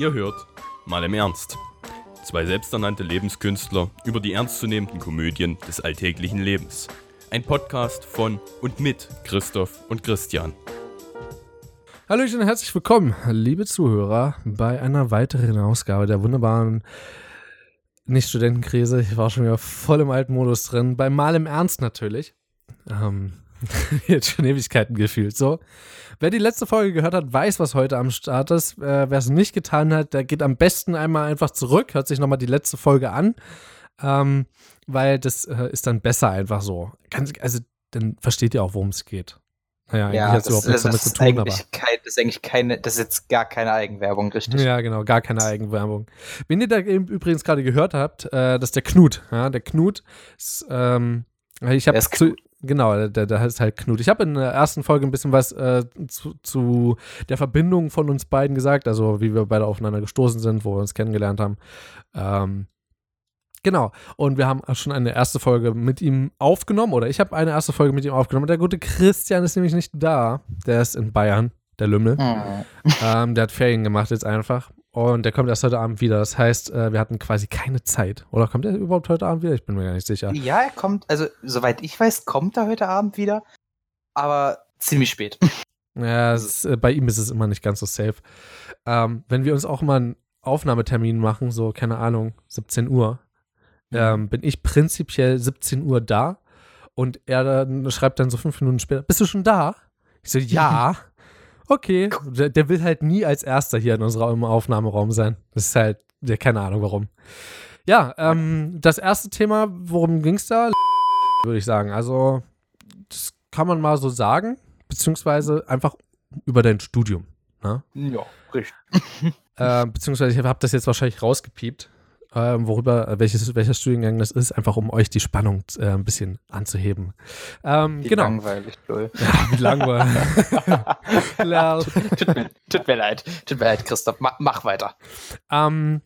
Ihr hört mal im Ernst. Zwei selbsternannte Lebenskünstler über die ernstzunehmenden Komödien des alltäglichen Lebens. Ein Podcast von und mit Christoph und Christian. Hallo und herzlich willkommen, liebe Zuhörer, bei einer weiteren Ausgabe der wunderbaren Nicht-Studentenkrise. Ich war schon wieder voll im alten Modus drin. Bei Mal im Ernst natürlich. Ähm, jetzt schon Ewigkeiten gefühlt so. Wer die letzte Folge gehört hat, weiß, was heute am Start ist. Äh, Wer es nicht getan hat, der geht am besten einmal einfach zurück, hört sich nochmal die letzte Folge an. Ähm, weil das äh, ist dann besser einfach so. Ganz, also dann versteht ihr auch, worum es geht. Naja, ja, das, überhaupt nichts damit zu tun, aber. Kein, das ist eigentlich keine, das ist jetzt gar keine Eigenwerbung, richtig? Ja, genau, gar keine Eigenwerbung. Wenn ihr da übrigens gerade gehört habt, äh, das ist der Knut. Ja, der Knut ist, ähm, ich habe zu, genau, der, der heißt halt Knut. Ich habe in der ersten Folge ein bisschen was äh, zu, zu, der Verbindung von uns beiden gesagt, also wie wir beide aufeinander gestoßen sind, wo wir uns kennengelernt haben. Ähm, Genau. Und wir haben schon eine erste Folge mit ihm aufgenommen, oder ich habe eine erste Folge mit ihm aufgenommen. Der gute Christian ist nämlich nicht da. Der ist in Bayern, der Lümmel. Mhm. Ähm, der hat Ferien gemacht jetzt einfach. Und der kommt erst heute Abend wieder. Das heißt, äh, wir hatten quasi keine Zeit. Oder kommt er überhaupt heute Abend wieder? Ich bin mir gar nicht sicher. Ja, er kommt, also soweit ich weiß, kommt er heute Abend wieder. Aber ziemlich spät. Ja, ist, äh, bei ihm ist es immer nicht ganz so safe. Ähm, wenn wir uns auch mal einen Aufnahmetermin machen, so, keine Ahnung, 17 Uhr, ähm, bin ich prinzipiell 17 Uhr da und er dann schreibt dann so fünf Minuten später, bist du schon da? Ich so, ja. Okay. Der, der will halt nie als erster hier in unserem Aufnahmeraum sein. Das ist halt, der, keine Ahnung warum. Ja, ähm, das erste Thema, worum ging es da? Würde ich sagen. Also, das kann man mal so sagen, beziehungsweise einfach über dein Studium. Ne? Ja, richtig. Äh, beziehungsweise ich habe das jetzt wahrscheinlich rausgepiept ähm, worüber, äh, welches, welcher Studiengang das ist, einfach um euch die Spannung äh, ein bisschen anzuheben. Ähm, wie genau. langweilig, Joel. Ja, wie langweilig. tut, tut, mir, tut, mir, leid, tut mir leid, Christoph, mach, mach weiter. Ähm,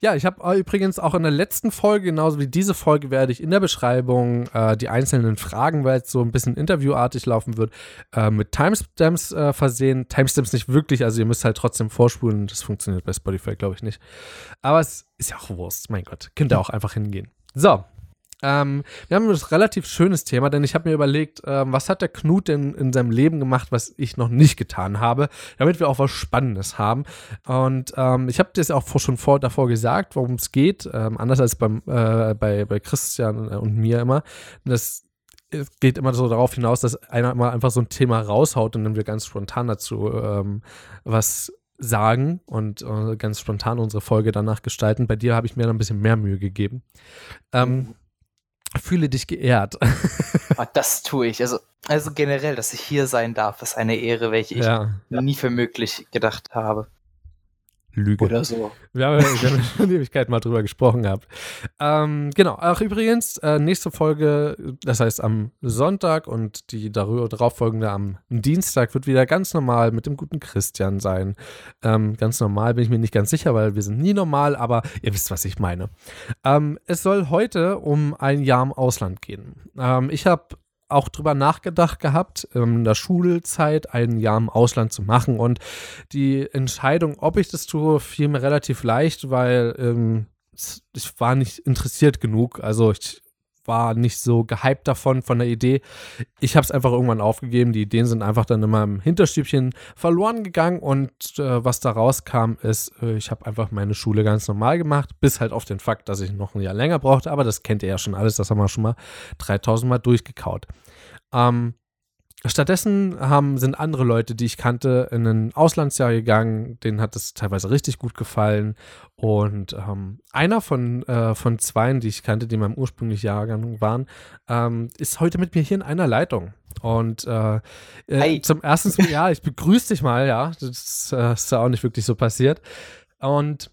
ja, ich habe übrigens auch in der letzten Folge, genauso wie diese Folge, werde ich in der Beschreibung äh, die einzelnen Fragen, weil es so ein bisschen interviewartig laufen wird, äh, mit Timestamps äh, versehen. Timestamps nicht wirklich, also ihr müsst halt trotzdem vorspulen. Das funktioniert bei Spotify, glaube ich, nicht. Aber es ist ja auch Wurst, mein Gott. Könnt ihr auch einfach hingehen. So, ähm, wir haben ein relativ schönes Thema, denn ich habe mir überlegt, ähm, was hat der Knut denn in seinem Leben gemacht, was ich noch nicht getan habe, damit wir auch was Spannendes haben. Und ähm, ich habe das auch schon vor, davor gesagt, worum es geht, ähm, anders als beim, äh, bei, bei Christian und mir immer. Das es geht immer so darauf hinaus, dass einer mal einfach so ein Thema raushaut und dann wir ganz spontan dazu ähm, was sagen und äh, ganz spontan unsere Folge danach gestalten. Bei dir habe ich mir dann ein bisschen mehr Mühe gegeben. Ähm, mhm fühle dich geehrt. Oh, das tue ich. Also, also generell, dass ich hier sein darf, ist eine Ehre, welche ich ja. nie für möglich gedacht habe. Lüge. Oder so. Wir haben, wir haben schon Ewigkeit mal drüber gesprochen gehabt. Ähm, genau. Ach, übrigens, äh, nächste Folge, das heißt am Sonntag und die darüber darauffolgende am Dienstag wird wieder ganz normal mit dem guten Christian sein. Ähm, ganz normal bin ich mir nicht ganz sicher, weil wir sind nie normal, aber ihr wisst, was ich meine. Ähm, es soll heute um ein Jahr im Ausland gehen. Ähm, ich habe auch drüber nachgedacht gehabt, in der Schulzeit ein Jahr im Ausland zu machen. Und die Entscheidung, ob ich das tue, fiel mir relativ leicht, weil ähm, ich war nicht interessiert genug. Also ich war nicht so gehypt davon, von der Idee. Ich habe es einfach irgendwann aufgegeben. Die Ideen sind einfach dann in meinem Hinterstübchen verloren gegangen und äh, was da rauskam, ist, äh, ich habe einfach meine Schule ganz normal gemacht, bis halt auf den Fakt, dass ich noch ein Jahr länger brauchte. Aber das kennt ihr ja schon alles, das haben wir schon mal 3000 Mal durchgekaut. Ähm, Stattdessen haben, sind andere Leute, die ich kannte, in ein Auslandsjahr gegangen. Denen hat es teilweise richtig gut gefallen. Und ähm, einer von, äh, von zweien, die ich kannte, die in meinem ursprünglichen Jahrgang waren, ähm, ist heute mit mir hier in einer Leitung. Und äh, äh, zum ersten, ja, ich begrüße dich mal, ja. Das äh, ist ja auch nicht wirklich so passiert. Und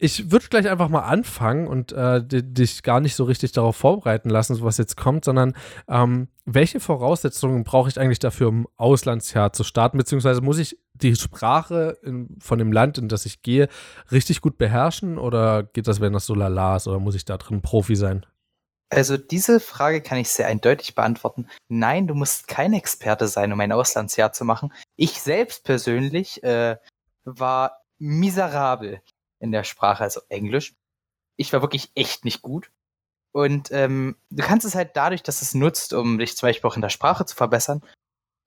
ich würde gleich einfach mal anfangen und äh, dich gar nicht so richtig darauf vorbereiten lassen, was jetzt kommt, sondern ähm, welche Voraussetzungen brauche ich eigentlich dafür, um Auslandsjahr zu starten? Beziehungsweise muss ich die Sprache in, von dem Land, in das ich gehe, richtig gut beherrschen oder geht das, wenn das so lala ist, oder muss ich da drin Profi sein? Also diese Frage kann ich sehr eindeutig beantworten. Nein, du musst kein Experte sein, um ein Auslandsjahr zu machen. Ich selbst persönlich äh, war miserabel in der Sprache, also Englisch. Ich war wirklich echt nicht gut. Und ähm, du kannst es halt dadurch, dass es nutzt, um dich zum Beispiel auch in der Sprache zu verbessern,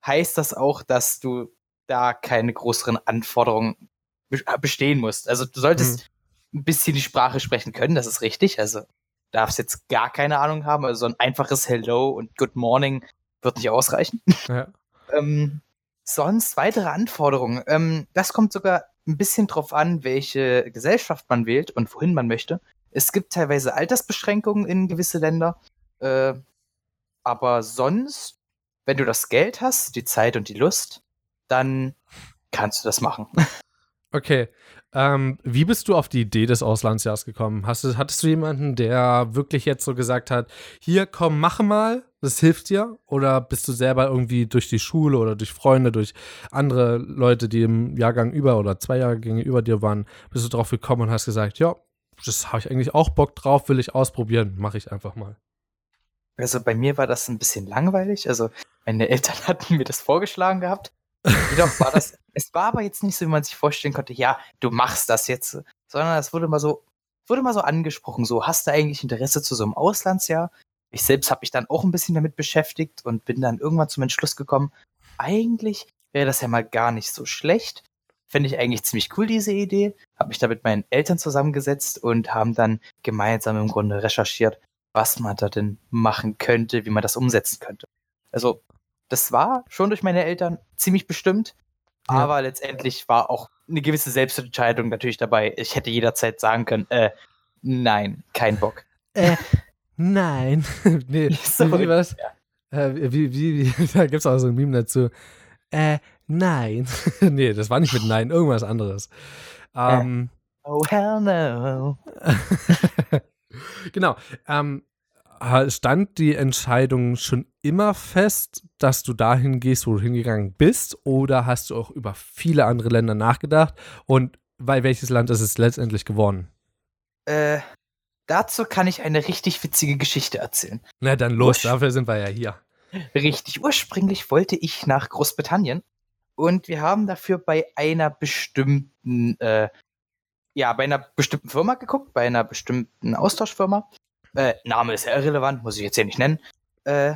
heißt das auch, dass du da keine größeren Anforderungen bestehen musst. Also du solltest mhm. ein bisschen die Sprache sprechen können, das ist richtig. Also darfst jetzt gar keine Ahnung haben. Also so ein einfaches Hello und Good Morning wird nicht ausreichen. Ja. ähm, sonst weitere Anforderungen. Ähm, das kommt sogar ein bisschen drauf an, welche Gesellschaft man wählt und wohin man möchte. Es gibt teilweise Altersbeschränkungen in gewisse Länder. Äh, aber sonst, wenn du das Geld hast, die Zeit und die Lust, dann kannst du das machen. Okay. Ähm, wie bist du auf die Idee des Auslandsjahrs gekommen? Hast du, hattest du jemanden, der wirklich jetzt so gesagt hat, hier komm, mach mal, das hilft dir? Oder bist du selber irgendwie durch die Schule oder durch Freunde, durch andere Leute, die im Jahrgang über oder zwei Jahrgänge über dir waren, bist du drauf gekommen und hast gesagt, ja, das habe ich eigentlich auch Bock drauf, will ich ausprobieren, mache ich einfach mal. Also bei mir war das ein bisschen langweilig. Also meine Eltern hatten mir das vorgeschlagen gehabt. Jedoch war das es war aber jetzt nicht so, wie man sich vorstellen konnte, ja, du machst das jetzt, sondern es wurde mal so, wurde mal so angesprochen, so, hast du eigentlich Interesse zu so einem Auslandsjahr? Ich selbst habe mich dann auch ein bisschen damit beschäftigt und bin dann irgendwann zum Entschluss gekommen, eigentlich wäre das ja mal gar nicht so schlecht. Fände ich eigentlich ziemlich cool, diese Idee. Habe mich da mit meinen Eltern zusammengesetzt und haben dann gemeinsam im Grunde recherchiert, was man da denn machen könnte, wie man das umsetzen könnte. Also, das war schon durch meine Eltern ziemlich bestimmt. Ja. Aber letztendlich war auch eine gewisse Selbstentscheidung natürlich dabei. Ich hätte jederzeit sagen können, äh, nein, kein Bock. Äh, nein. nee, Sorry. wie, was? Ja. Äh, wie, wie, wie, da gibt es auch so ein Meme dazu. Äh, nein. nee, das war nicht mit Nein, irgendwas anderes. Ähm, oh, hell no. genau. Ähm, stand die Entscheidung schon immer fest, dass du dahin gehst, wo du hingegangen bist? Oder hast du auch über viele andere Länder nachgedacht? Und bei welches Land ist es letztendlich geworden? Äh, dazu kann ich eine richtig witzige Geschichte erzählen. Na dann los, Ursch dafür sind wir ja hier. Richtig, ursprünglich wollte ich nach Großbritannien und wir haben dafür bei einer bestimmten, äh, ja, bei einer bestimmten Firma geguckt, bei einer bestimmten Austauschfirma äh, Name ist ja irrelevant, muss ich jetzt hier nicht nennen. Äh,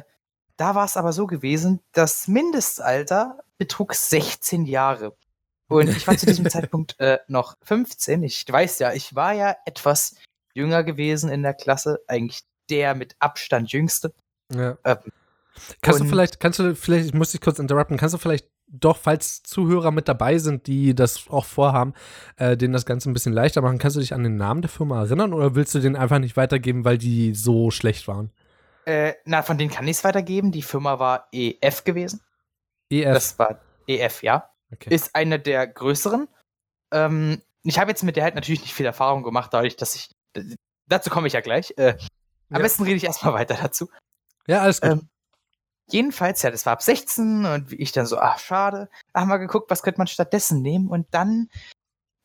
da war es aber so gewesen, das Mindestalter betrug 16 Jahre. Und ich war zu diesem Zeitpunkt äh, noch 15. Ich weiß ja, ich war ja etwas jünger gewesen in der Klasse, eigentlich der mit Abstand jüngste. Ja. Ähm, kannst du vielleicht, kannst du vielleicht, ich muss dich kurz interrupten, kannst du vielleicht doch, falls Zuhörer mit dabei sind, die das auch vorhaben, äh, denen das Ganze ein bisschen leichter machen, kannst du dich an den Namen der Firma erinnern oder willst du den einfach nicht weitergeben, weil die so schlecht waren? Äh, na, von denen kann ich es weitergeben. Die Firma war EF gewesen. EF? Das war EF, ja. Okay. Ist eine der größeren. Ähm, ich habe jetzt mit der halt natürlich nicht viel Erfahrung gemacht, dadurch, dass ich. Dazu komme ich ja gleich. Äh, am ja. besten rede ich erstmal weiter dazu. Ja, alles gut. Ähm, Jedenfalls, ja, das war ab 16 und ich dann so, ach, schade. Haben wir geguckt, was könnte man stattdessen nehmen und dann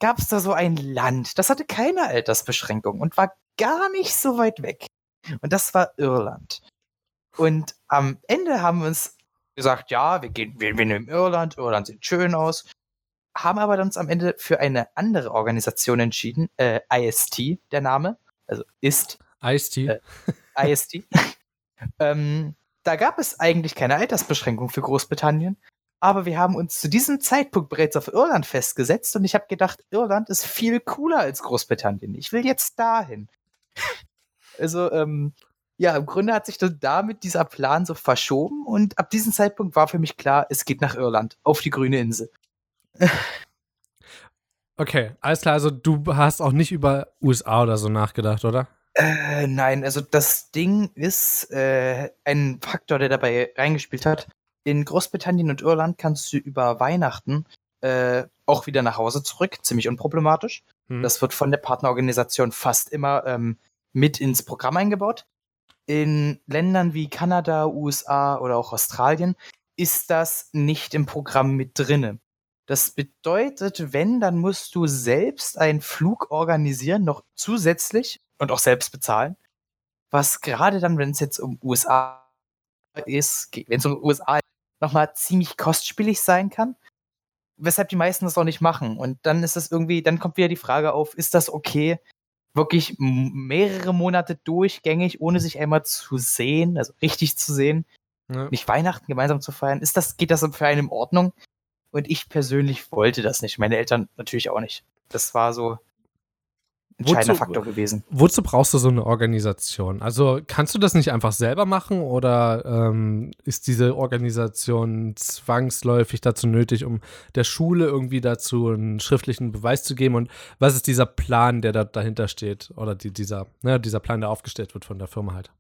gab es da so ein Land, das hatte keine Altersbeschränkung und war gar nicht so weit weg. Und das war Irland. Und am Ende haben wir uns gesagt, ja, wir gehen, wir, wir nehmen Irland, Irland sieht schön aus. Haben aber uns am Ende für eine andere Organisation entschieden, äh, IST, der Name, also ist. IST. Äh, IST. ähm, da gab es eigentlich keine Altersbeschränkung für Großbritannien, aber wir haben uns zu diesem Zeitpunkt bereits auf Irland festgesetzt und ich habe gedacht, Irland ist viel cooler als Großbritannien. Ich will jetzt dahin. also, ähm, ja, im Grunde hat sich damit dieser Plan so verschoben und ab diesem Zeitpunkt war für mich klar, es geht nach Irland, auf die grüne Insel. Okay, alles klar, also du hast auch nicht über USA oder so nachgedacht, oder? Äh, nein, also das Ding ist äh, ein Faktor, der dabei reingespielt hat. In Großbritannien und Irland kannst du über Weihnachten äh, auch wieder nach Hause zurück, ziemlich unproblematisch. Hm. Das wird von der Partnerorganisation fast immer ähm, mit ins Programm eingebaut. In Ländern wie Kanada, USA oder auch Australien ist das nicht im Programm mit drinne. Das bedeutet, wenn, dann musst du selbst einen Flug organisieren, noch zusätzlich und auch selbst bezahlen. Was gerade dann, wenn es jetzt um USA ist, wenn es um USA nochmal ziemlich kostspielig sein kann. weshalb die meisten das auch nicht machen. Und dann ist es irgendwie, dann kommt wieder die Frage auf, ist das okay, wirklich mehrere Monate durchgängig, ohne sich einmal zu sehen, also richtig zu sehen, ja. nicht Weihnachten gemeinsam zu feiern? Ist das, geht das für einen in Ordnung? Und ich persönlich wollte das nicht. Meine Eltern natürlich auch nicht. Das war so ein entscheidender wozu, Faktor gewesen. Wozu brauchst du so eine Organisation? Also kannst du das nicht einfach selber machen oder ähm, ist diese Organisation zwangsläufig dazu nötig, um der Schule irgendwie dazu einen schriftlichen Beweis zu geben? Und was ist dieser Plan, der da dahinter steht? Oder die, dieser, ne, dieser Plan, der aufgestellt wird von der Firma halt?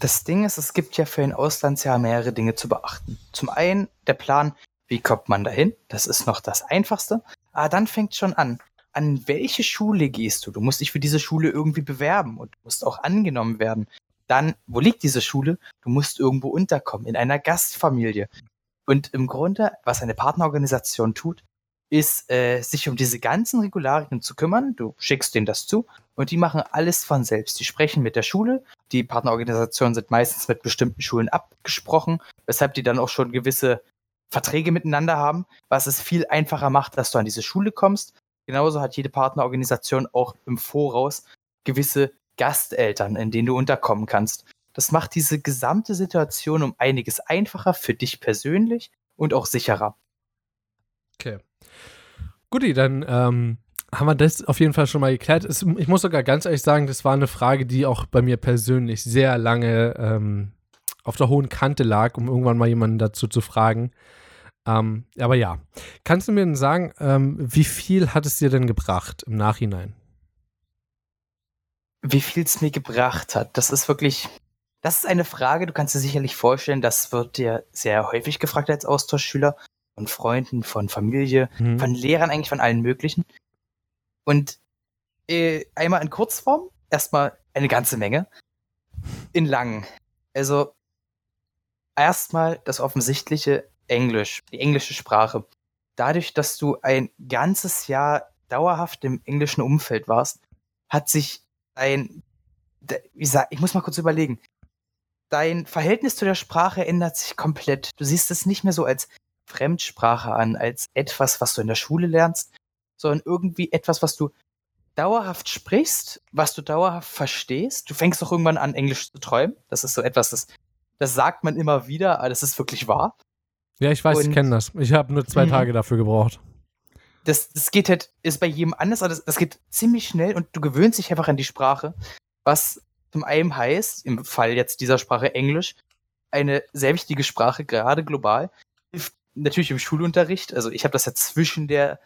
Das Ding ist, es gibt ja für ein Auslandsjahr mehrere Dinge zu beachten. Zum einen der Plan, wie kommt man dahin? Das ist noch das Einfachste. Aber dann fängt schon an. An welche Schule gehst du? Du musst dich für diese Schule irgendwie bewerben und du musst auch angenommen werden. Dann, wo liegt diese Schule? Du musst irgendwo unterkommen, in einer Gastfamilie. Und im Grunde, was eine Partnerorganisation tut, ist, äh, sich um diese ganzen Regularien zu kümmern. Du schickst denen das zu und die machen alles von selbst. Die sprechen mit der Schule. Die Partnerorganisationen sind meistens mit bestimmten Schulen abgesprochen, weshalb die dann auch schon gewisse Verträge miteinander haben, was es viel einfacher macht, dass du an diese Schule kommst. Genauso hat jede Partnerorganisation auch im Voraus gewisse Gasteltern, in denen du unterkommen kannst. Das macht diese gesamte Situation um einiges einfacher für dich persönlich und auch sicherer. Okay. Guti, dann ähm, haben wir das auf jeden Fall schon mal geklärt. Es, ich muss sogar ganz ehrlich sagen, das war eine Frage, die auch bei mir persönlich sehr lange ähm, auf der hohen Kante lag, um irgendwann mal jemanden dazu zu fragen. Ähm, aber ja, kannst du mir denn sagen, ähm, wie viel hat es dir denn gebracht im Nachhinein? Wie viel es mir gebracht hat, das ist wirklich, das ist eine Frage, du kannst dir sicherlich vorstellen, das wird dir sehr häufig gefragt als Austauschschüler von Freunden, von Familie, mhm. von Lehrern, eigentlich von allen möglichen. Und äh, einmal in Kurzform, erstmal eine ganze Menge. In lang. Also erstmal das offensichtliche Englisch, die englische Sprache. Dadurch, dass du ein ganzes Jahr dauerhaft im englischen Umfeld warst, hat sich ein, wie sag, ich muss mal kurz überlegen. Dein Verhältnis zu der Sprache ändert sich komplett. Du siehst es nicht mehr so als Fremdsprache an, als etwas, was du in der Schule lernst, sondern irgendwie etwas, was du dauerhaft sprichst, was du dauerhaft verstehst. Du fängst auch irgendwann an, Englisch zu träumen. Das ist so etwas, das das sagt man immer wieder, aber das ist wirklich wahr. Ja, ich weiß, und ich kenne das. Ich habe nur zwei mhm. Tage dafür gebraucht. Das, das geht halt, ist bei jedem anders, aber das, das geht ziemlich schnell und du gewöhnst dich einfach an die Sprache, was zum einen heißt, im Fall jetzt dieser Sprache Englisch, eine sehr wichtige Sprache, gerade global, hilft natürlich im Schulunterricht. Also ich habe das ja zwischen der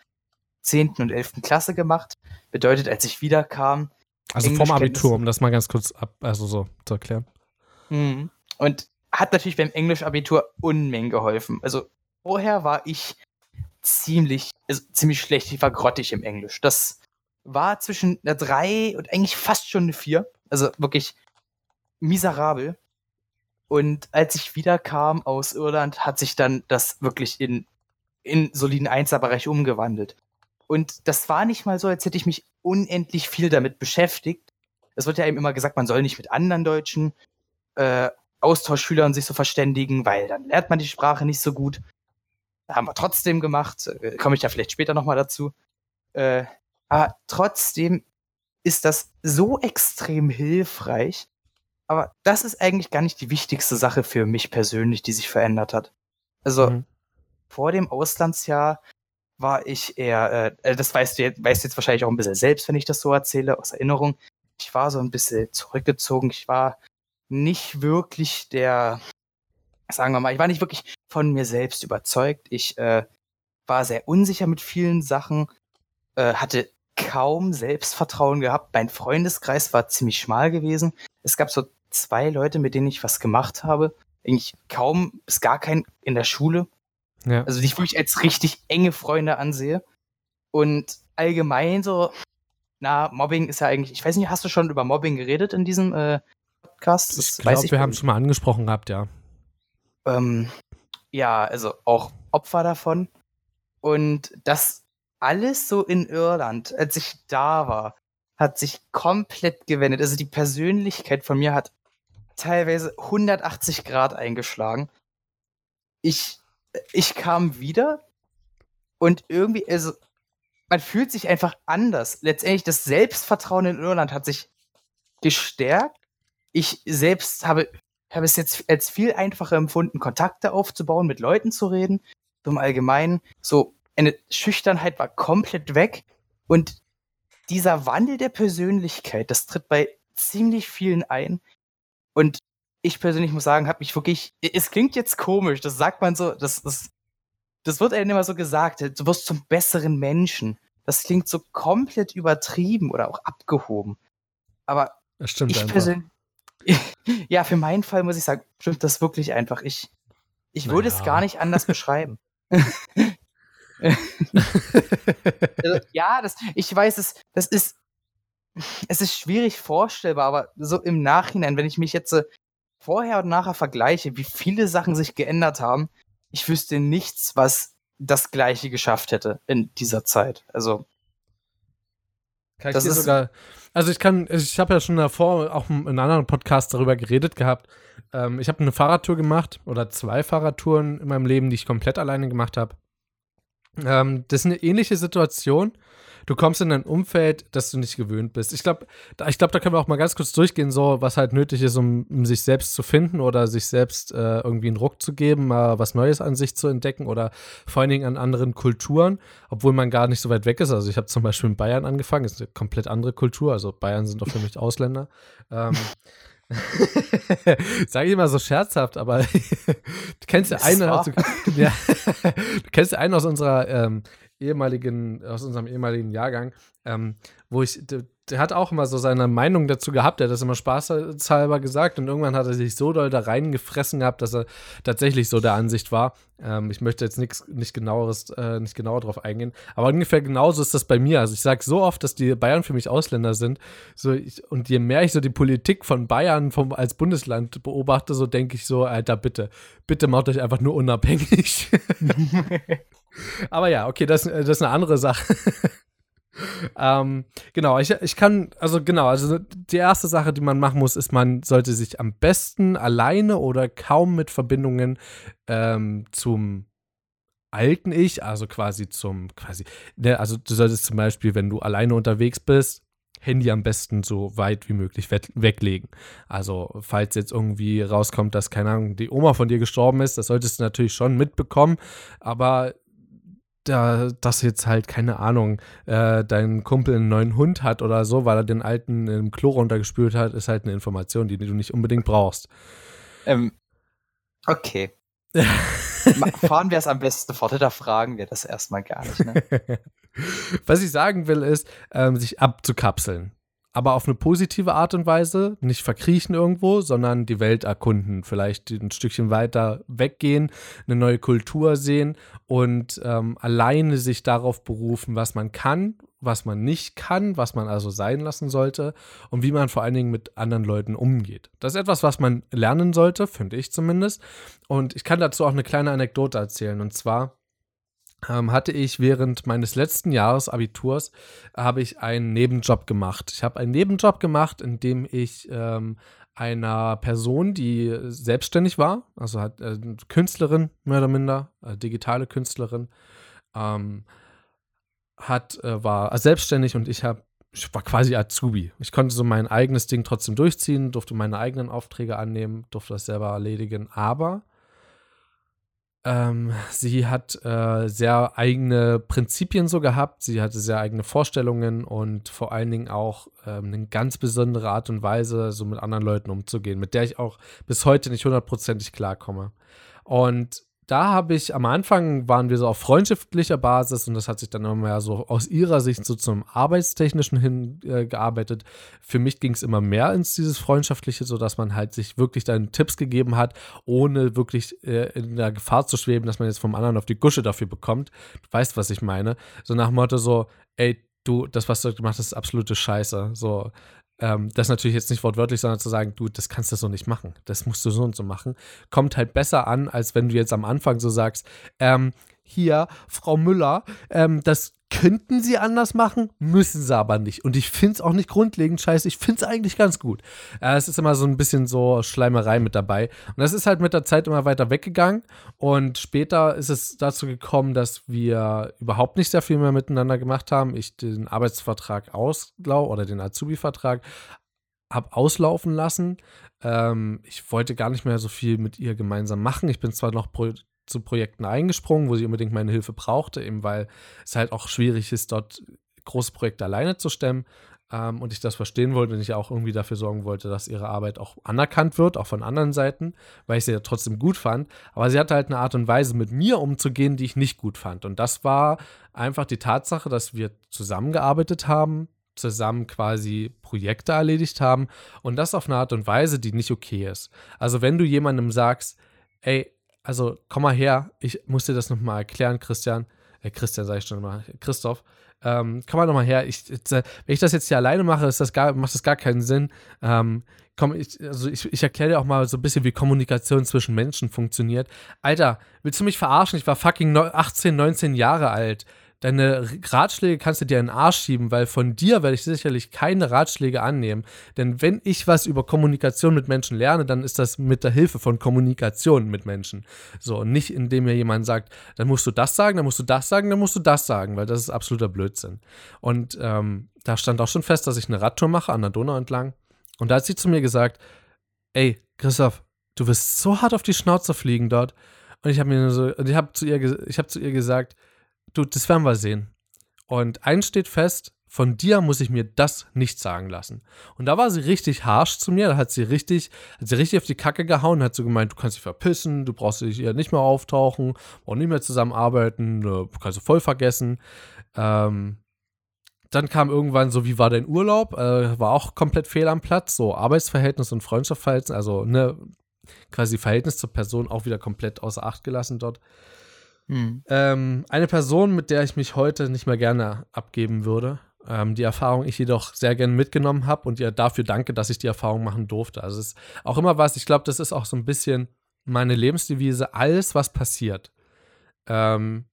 10. und 11. Klasse gemacht. Bedeutet, als ich wiederkam. Also vom Abitur, um das mal ganz kurz ab, also so zu erklären. Mhm. Und hat natürlich beim Englisch-Abitur Unmengen geholfen. Also vorher war ich ziemlich, also ziemlich schlecht. Ich war grottig im Englisch. Das war zwischen einer 3 und eigentlich fast schon eine 4. Also wirklich miserabel. Und als ich wiederkam aus Irland, hat sich dann das wirklich in, in soliden Einser-Bereich umgewandelt. Und das war nicht mal so, als hätte ich mich unendlich viel damit beschäftigt. Es wird ja eben immer gesagt, man soll nicht mit anderen Deutschen äh, Austauschschülern sich so verständigen, weil dann lernt man die Sprache nicht so gut. Haben wir trotzdem gemacht, äh, komme ich ja vielleicht später nochmal dazu. Äh, aber trotzdem ist das so extrem hilfreich. Aber das ist eigentlich gar nicht die wichtigste Sache für mich persönlich, die sich verändert hat. Also mhm. vor dem Auslandsjahr war ich eher, äh, äh das weißt du, jetzt, weißt du jetzt wahrscheinlich auch ein bisschen selbst, wenn ich das so erzähle, aus Erinnerung. Ich war so ein bisschen zurückgezogen. Ich war nicht wirklich der, sagen wir mal, ich war nicht wirklich von mir selbst überzeugt. Ich äh, war sehr unsicher mit vielen Sachen, äh, hatte kaum Selbstvertrauen gehabt. Mein Freundeskreis war ziemlich schmal gewesen. Es gab so zwei Leute, mit denen ich was gemacht habe. Eigentlich kaum bis gar kein in der Schule. Ja. Also die ich wirklich als richtig enge Freunde ansehe. Und allgemein so, na, Mobbing ist ja eigentlich, ich weiß nicht, hast du schon über Mobbing geredet in diesem äh, Podcast? Das ich glaube, wir haben es schon mal angesprochen gehabt, ja. Ähm, ja, also auch Opfer davon. Und das alles so in Irland, als ich da war, hat sich komplett gewendet. Also die Persönlichkeit von mir hat teilweise 180 Grad eingeschlagen. Ich, ich kam wieder Und irgendwie, also, man fühlt sich einfach anders. Letztendlich, das Selbstvertrauen in Irland hat sich gestärkt. Ich selbst habe, habe es jetzt als viel einfacher empfunden, Kontakte aufzubauen, mit Leuten zu reden. So im Allgemeinen. So, eine Schüchternheit war komplett weg. Und dieser Wandel der Persönlichkeit, das tritt bei ziemlich vielen ein. Und ich persönlich muss sagen, habe mich wirklich, es klingt jetzt komisch, das sagt man so, das, das, das wird einem immer so gesagt, du wirst zum besseren Menschen. Das klingt so komplett übertrieben oder auch abgehoben. Aber ich einfach. ja, für meinen Fall muss ich sagen, stimmt das wirklich einfach. Ich, ich würde Naja. es gar nicht anders beschreiben. Also, ja, das, ich weiß, es, das ist, es ist schwierig vorstellbar, aber so im Nachhinein, wenn ich mich jetzt äh, vorher und nachher vergleiche, wie viele Sachen sich geändert haben, ich wüsste nichts, was das Gleiche geschafft hätte in dieser Zeit. Also, Kann ich Das dir ist- sogar, also ich kann, ich habe ja schon davor auch in einem anderen Podcast darüber geredet gehabt. Ähm, ich habe eine Fahrradtour gemacht oder zwei Fahrradtouren in meinem Leben, die ich komplett alleine gemacht habe. Ähm, das ist eine ähnliche Situation. Du kommst in ein Umfeld, das du nicht gewöhnt bist. Ich glaube, da, glaub, da können wir auch mal ganz kurz durchgehen, so was halt nötig ist, um, um sich selbst zu finden oder sich selbst äh, irgendwie einen Ruck zu geben, mal was Neues an sich zu entdecken oder vor allen Dingen an anderen Kulturen, obwohl man gar nicht so weit weg ist. Also ich habe zum Beispiel in Bayern angefangen, ist eine komplett andere Kultur. Also Bayern sind doch für mich Ausländer. Ähm, Sage ich immer so scherzhaft, aber du kennst ja einen, aus, ja, du kennst einen aus unserer ähm, ehemaligen, aus unserem ehemaligen Jahrgang, ähm, wo ich, der, hat auch immer so seine Meinung dazu gehabt, der hat das immer spaßhalber gesagt und irgendwann hat er sich so doll da reingefressen gehabt, dass er tatsächlich so der Ansicht war. Ähm, ich möchte jetzt nix, nicht genaueres, äh, nicht genauer drauf eingehen, aber ungefähr genauso ist das bei mir. Also ich sage so oft, dass die Bayern für mich Ausländer sind, so ich, und je mehr ich so die Politik von Bayern vom, als Bundesland beobachte, so denke ich so, Alter, bitte, bitte macht euch einfach nur unabhängig. Aber ja, okay, das, das ist eine andere Sache. Ähm, genau, ich, ich kann, also genau, also die erste Sache, die man machen muss, ist, man sollte sich am besten alleine oder kaum mit Verbindungen ähm, zum alten Ich, also quasi zum, quasi, ne, also du solltest zum Beispiel, wenn du alleine unterwegs bist, Handy am besten so weit wie möglich we weglegen. Also, falls jetzt irgendwie rauskommt, dass, keine Ahnung, die Oma von dir gestorben ist, das solltest du natürlich schon mitbekommen, aber da, dass jetzt halt, keine Ahnung, äh, dein Kumpel einen neuen Hund hat oder so, weil er den alten im Klo runtergespült hat, ist halt eine Information, die du nicht unbedingt brauchst. ähm, okay. Fahren wir es am besten fort, da fragen wir das erstmal gar nicht. Ne? Was ich sagen will, ist, ähm, sich abzukapseln. Aber auf eine positive Art und Weise, nicht verkriechen irgendwo, sondern die Welt erkunden. Vielleicht ein Stückchen weiter weggehen, eine neue Kultur sehen und ähm, alleine sich darauf berufen, was man kann, was man nicht kann, was man also sein lassen sollte und wie man vor allen Dingen mit anderen Leuten umgeht. Das ist etwas, was man lernen sollte, finde ich zumindest. Und ich kann dazu auch eine kleine Anekdote erzählen. Und zwar hatte ich während meines letzten Jahres Abiturs habe ich einen Nebenjob gemacht. Ich habe einen Nebenjob gemacht, in dem ich ähm, einer Person, die selbstständig war, also hat äh, Künstlerin mehr oder minder, äh, digitale Künstlerin, ähm, hat äh, war selbstständig und ich habe ich war quasi Azubi. Ich konnte so mein eigenes Ding trotzdem durchziehen, durfte meine eigenen Aufträge annehmen, durfte das selber erledigen, aber ähm, sie hat äh, sehr eigene Prinzipien so gehabt, sie hatte sehr eigene Vorstellungen und vor allen Dingen auch ähm, eine ganz besondere Art und Weise, so mit anderen Leuten umzugehen, mit der ich auch bis heute nicht hundertprozentig klarkomme. Und da habe ich am Anfang waren wir so auf freundschaftlicher Basis und das hat sich dann immer so aus ihrer Sicht so zum Arbeitstechnischen hin äh, gearbeitet. Für mich ging es immer mehr ins dieses Freundschaftliche, sodass man halt sich wirklich dann Tipps gegeben hat, ohne wirklich äh, in der Gefahr zu schweben, dass man jetzt vom anderen auf die Gusche dafür bekommt. Du weißt, was ich meine. So nach dem Motto so, ey, du, das, was du gemacht hast, ist absolute Scheiße. So, ähm, das natürlich jetzt nicht wortwörtlich, sondern zu sagen, du, das kannst du so nicht machen. Das musst du so und so machen. Kommt halt besser an, als wenn du jetzt am Anfang so sagst, ähm, hier, Frau Müller, ähm, das könnten sie anders machen, müssen sie aber nicht. Und ich finde es auch nicht grundlegend scheiße, ich finde es eigentlich ganz gut. Äh, es ist immer so ein bisschen so Schleimerei mit dabei. Und das ist halt mit der Zeit immer weiter weggegangen. Und später ist es dazu gekommen, dass wir überhaupt nicht sehr viel mehr miteinander gemacht haben. Ich den Arbeitsvertrag auslau oder den Azubi-Vertrag habe auslaufen lassen. Ähm, ich wollte gar nicht mehr so viel mit ihr gemeinsam machen. Ich bin zwar noch zu Projekten eingesprungen, wo sie unbedingt meine Hilfe brauchte, eben weil es halt auch schwierig ist, dort große Projekte alleine zu stemmen. Ähm, und ich das verstehen wollte und ich auch irgendwie dafür sorgen wollte, dass ihre Arbeit auch anerkannt wird, auch von anderen Seiten, weil ich sie ja trotzdem gut fand. Aber sie hatte halt eine Art und Weise, mit mir umzugehen, die ich nicht gut fand. Und das war einfach die Tatsache, dass wir zusammengearbeitet haben, zusammen quasi Projekte erledigt haben und das auf eine Art und Weise, die nicht okay ist. Also wenn du jemandem sagst, ey, also komm mal her, ich muss dir das nochmal erklären, Christian. Äh, Christian sage ich schon mal, Christoph. Ähm, komm mal nochmal her. Ich, jetzt, äh, wenn ich das jetzt hier alleine mache, ist das gar, macht das gar keinen Sinn. Ähm, komm, ich, also ich, ich erkläre dir auch mal so ein bisschen, wie Kommunikation zwischen Menschen funktioniert. Alter, willst du mich verarschen? Ich war fucking 18, 19 Jahre alt deine Ratschläge kannst du dir in den Arsch schieben, weil von dir werde ich sicherlich keine Ratschläge annehmen. Denn wenn ich was über Kommunikation mit Menschen lerne, dann ist das mit der Hilfe von Kommunikation mit Menschen. So, und nicht indem mir jemand sagt, dann musst du das sagen, dann musst du das sagen, dann musst du das sagen, weil das ist absoluter Blödsinn. Und ähm, da stand auch schon fest, dass ich eine Radtour mache an der Donau entlang. Und da hat sie zu mir gesagt, ey, Christoph, du wirst so hart auf die Schnauze fliegen dort. Und ich habe mir so, ich habe zu ihr, ich habe zu ihr gesagt, du, das werden wir sehen. Und eins steht fest, von dir muss ich mir das nicht sagen lassen. Und da war sie richtig harsh zu mir, da hat sie richtig, hat sie richtig auf die Kacke gehauen, hat so gemeint, du kannst dich verpissen, du brauchst dich hier nicht mehr auftauchen, auch nicht mehr zusammenarbeiten, du kannst du voll vergessen. Ähm, dann kam irgendwann so, wie war dein Urlaub? Äh, war auch komplett fehl am Platz, so Arbeitsverhältnis und Freundschaftsverhältnis, also ne, quasi Verhältnis zur Person auch wieder komplett außer Acht gelassen dort. Mhm. Ähm, eine Person, mit der ich mich heute nicht mehr gerne abgeben würde. Ähm, die Erfahrung ich jedoch sehr gerne mitgenommen habe und ihr dafür danke, dass ich die Erfahrung machen durfte. Also es ist auch immer was, ich glaube, das ist auch so ein bisschen meine Lebensdevise, alles, was passiert. Ähm,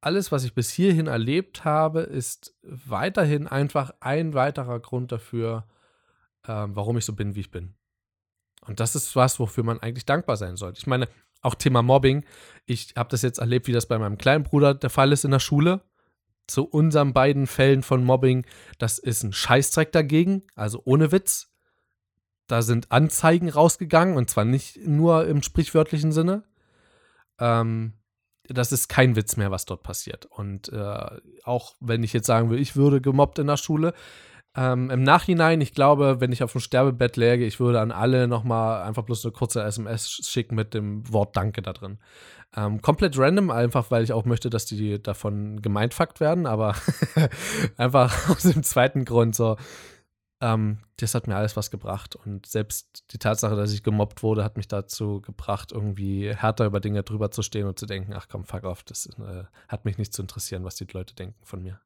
alles, was ich bis hierhin erlebt habe, ist weiterhin einfach ein weiterer Grund dafür, ähm, warum ich so bin, wie ich bin. Und das ist was, wofür man eigentlich dankbar sein sollte. Ich meine, auch Thema Mobbing. Ich habe das jetzt erlebt, wie das bei meinem kleinen Bruder der Fall ist in der Schule. Zu unseren beiden Fällen von Mobbing, das ist ein Scheißdreck dagegen, also ohne Witz. Da sind Anzeigen rausgegangen und zwar nicht nur im sprichwörtlichen Sinne. Ähm, das ist kein Witz mehr, was dort passiert. Und äh, auch wenn ich jetzt sagen will, ich würde gemobbt in der Schule, ähm, Im Nachhinein, ich glaube, wenn ich auf dem Sterbebett läge, ich würde an alle nochmal einfach bloß eine kurze SMS schicken mit dem Wort Danke da drin. Ähm, komplett random, einfach weil ich auch möchte, dass die davon gemeinfuckt werden, aber einfach aus dem zweiten Grund so. Ähm, das hat mir alles was gebracht. Und selbst die Tatsache, dass ich gemobbt wurde, hat mich dazu gebracht, irgendwie härter über Dinge drüber zu stehen und zu denken, ach komm, fuck off, das äh, hat mich nicht zu interessieren, was die Leute denken von mir.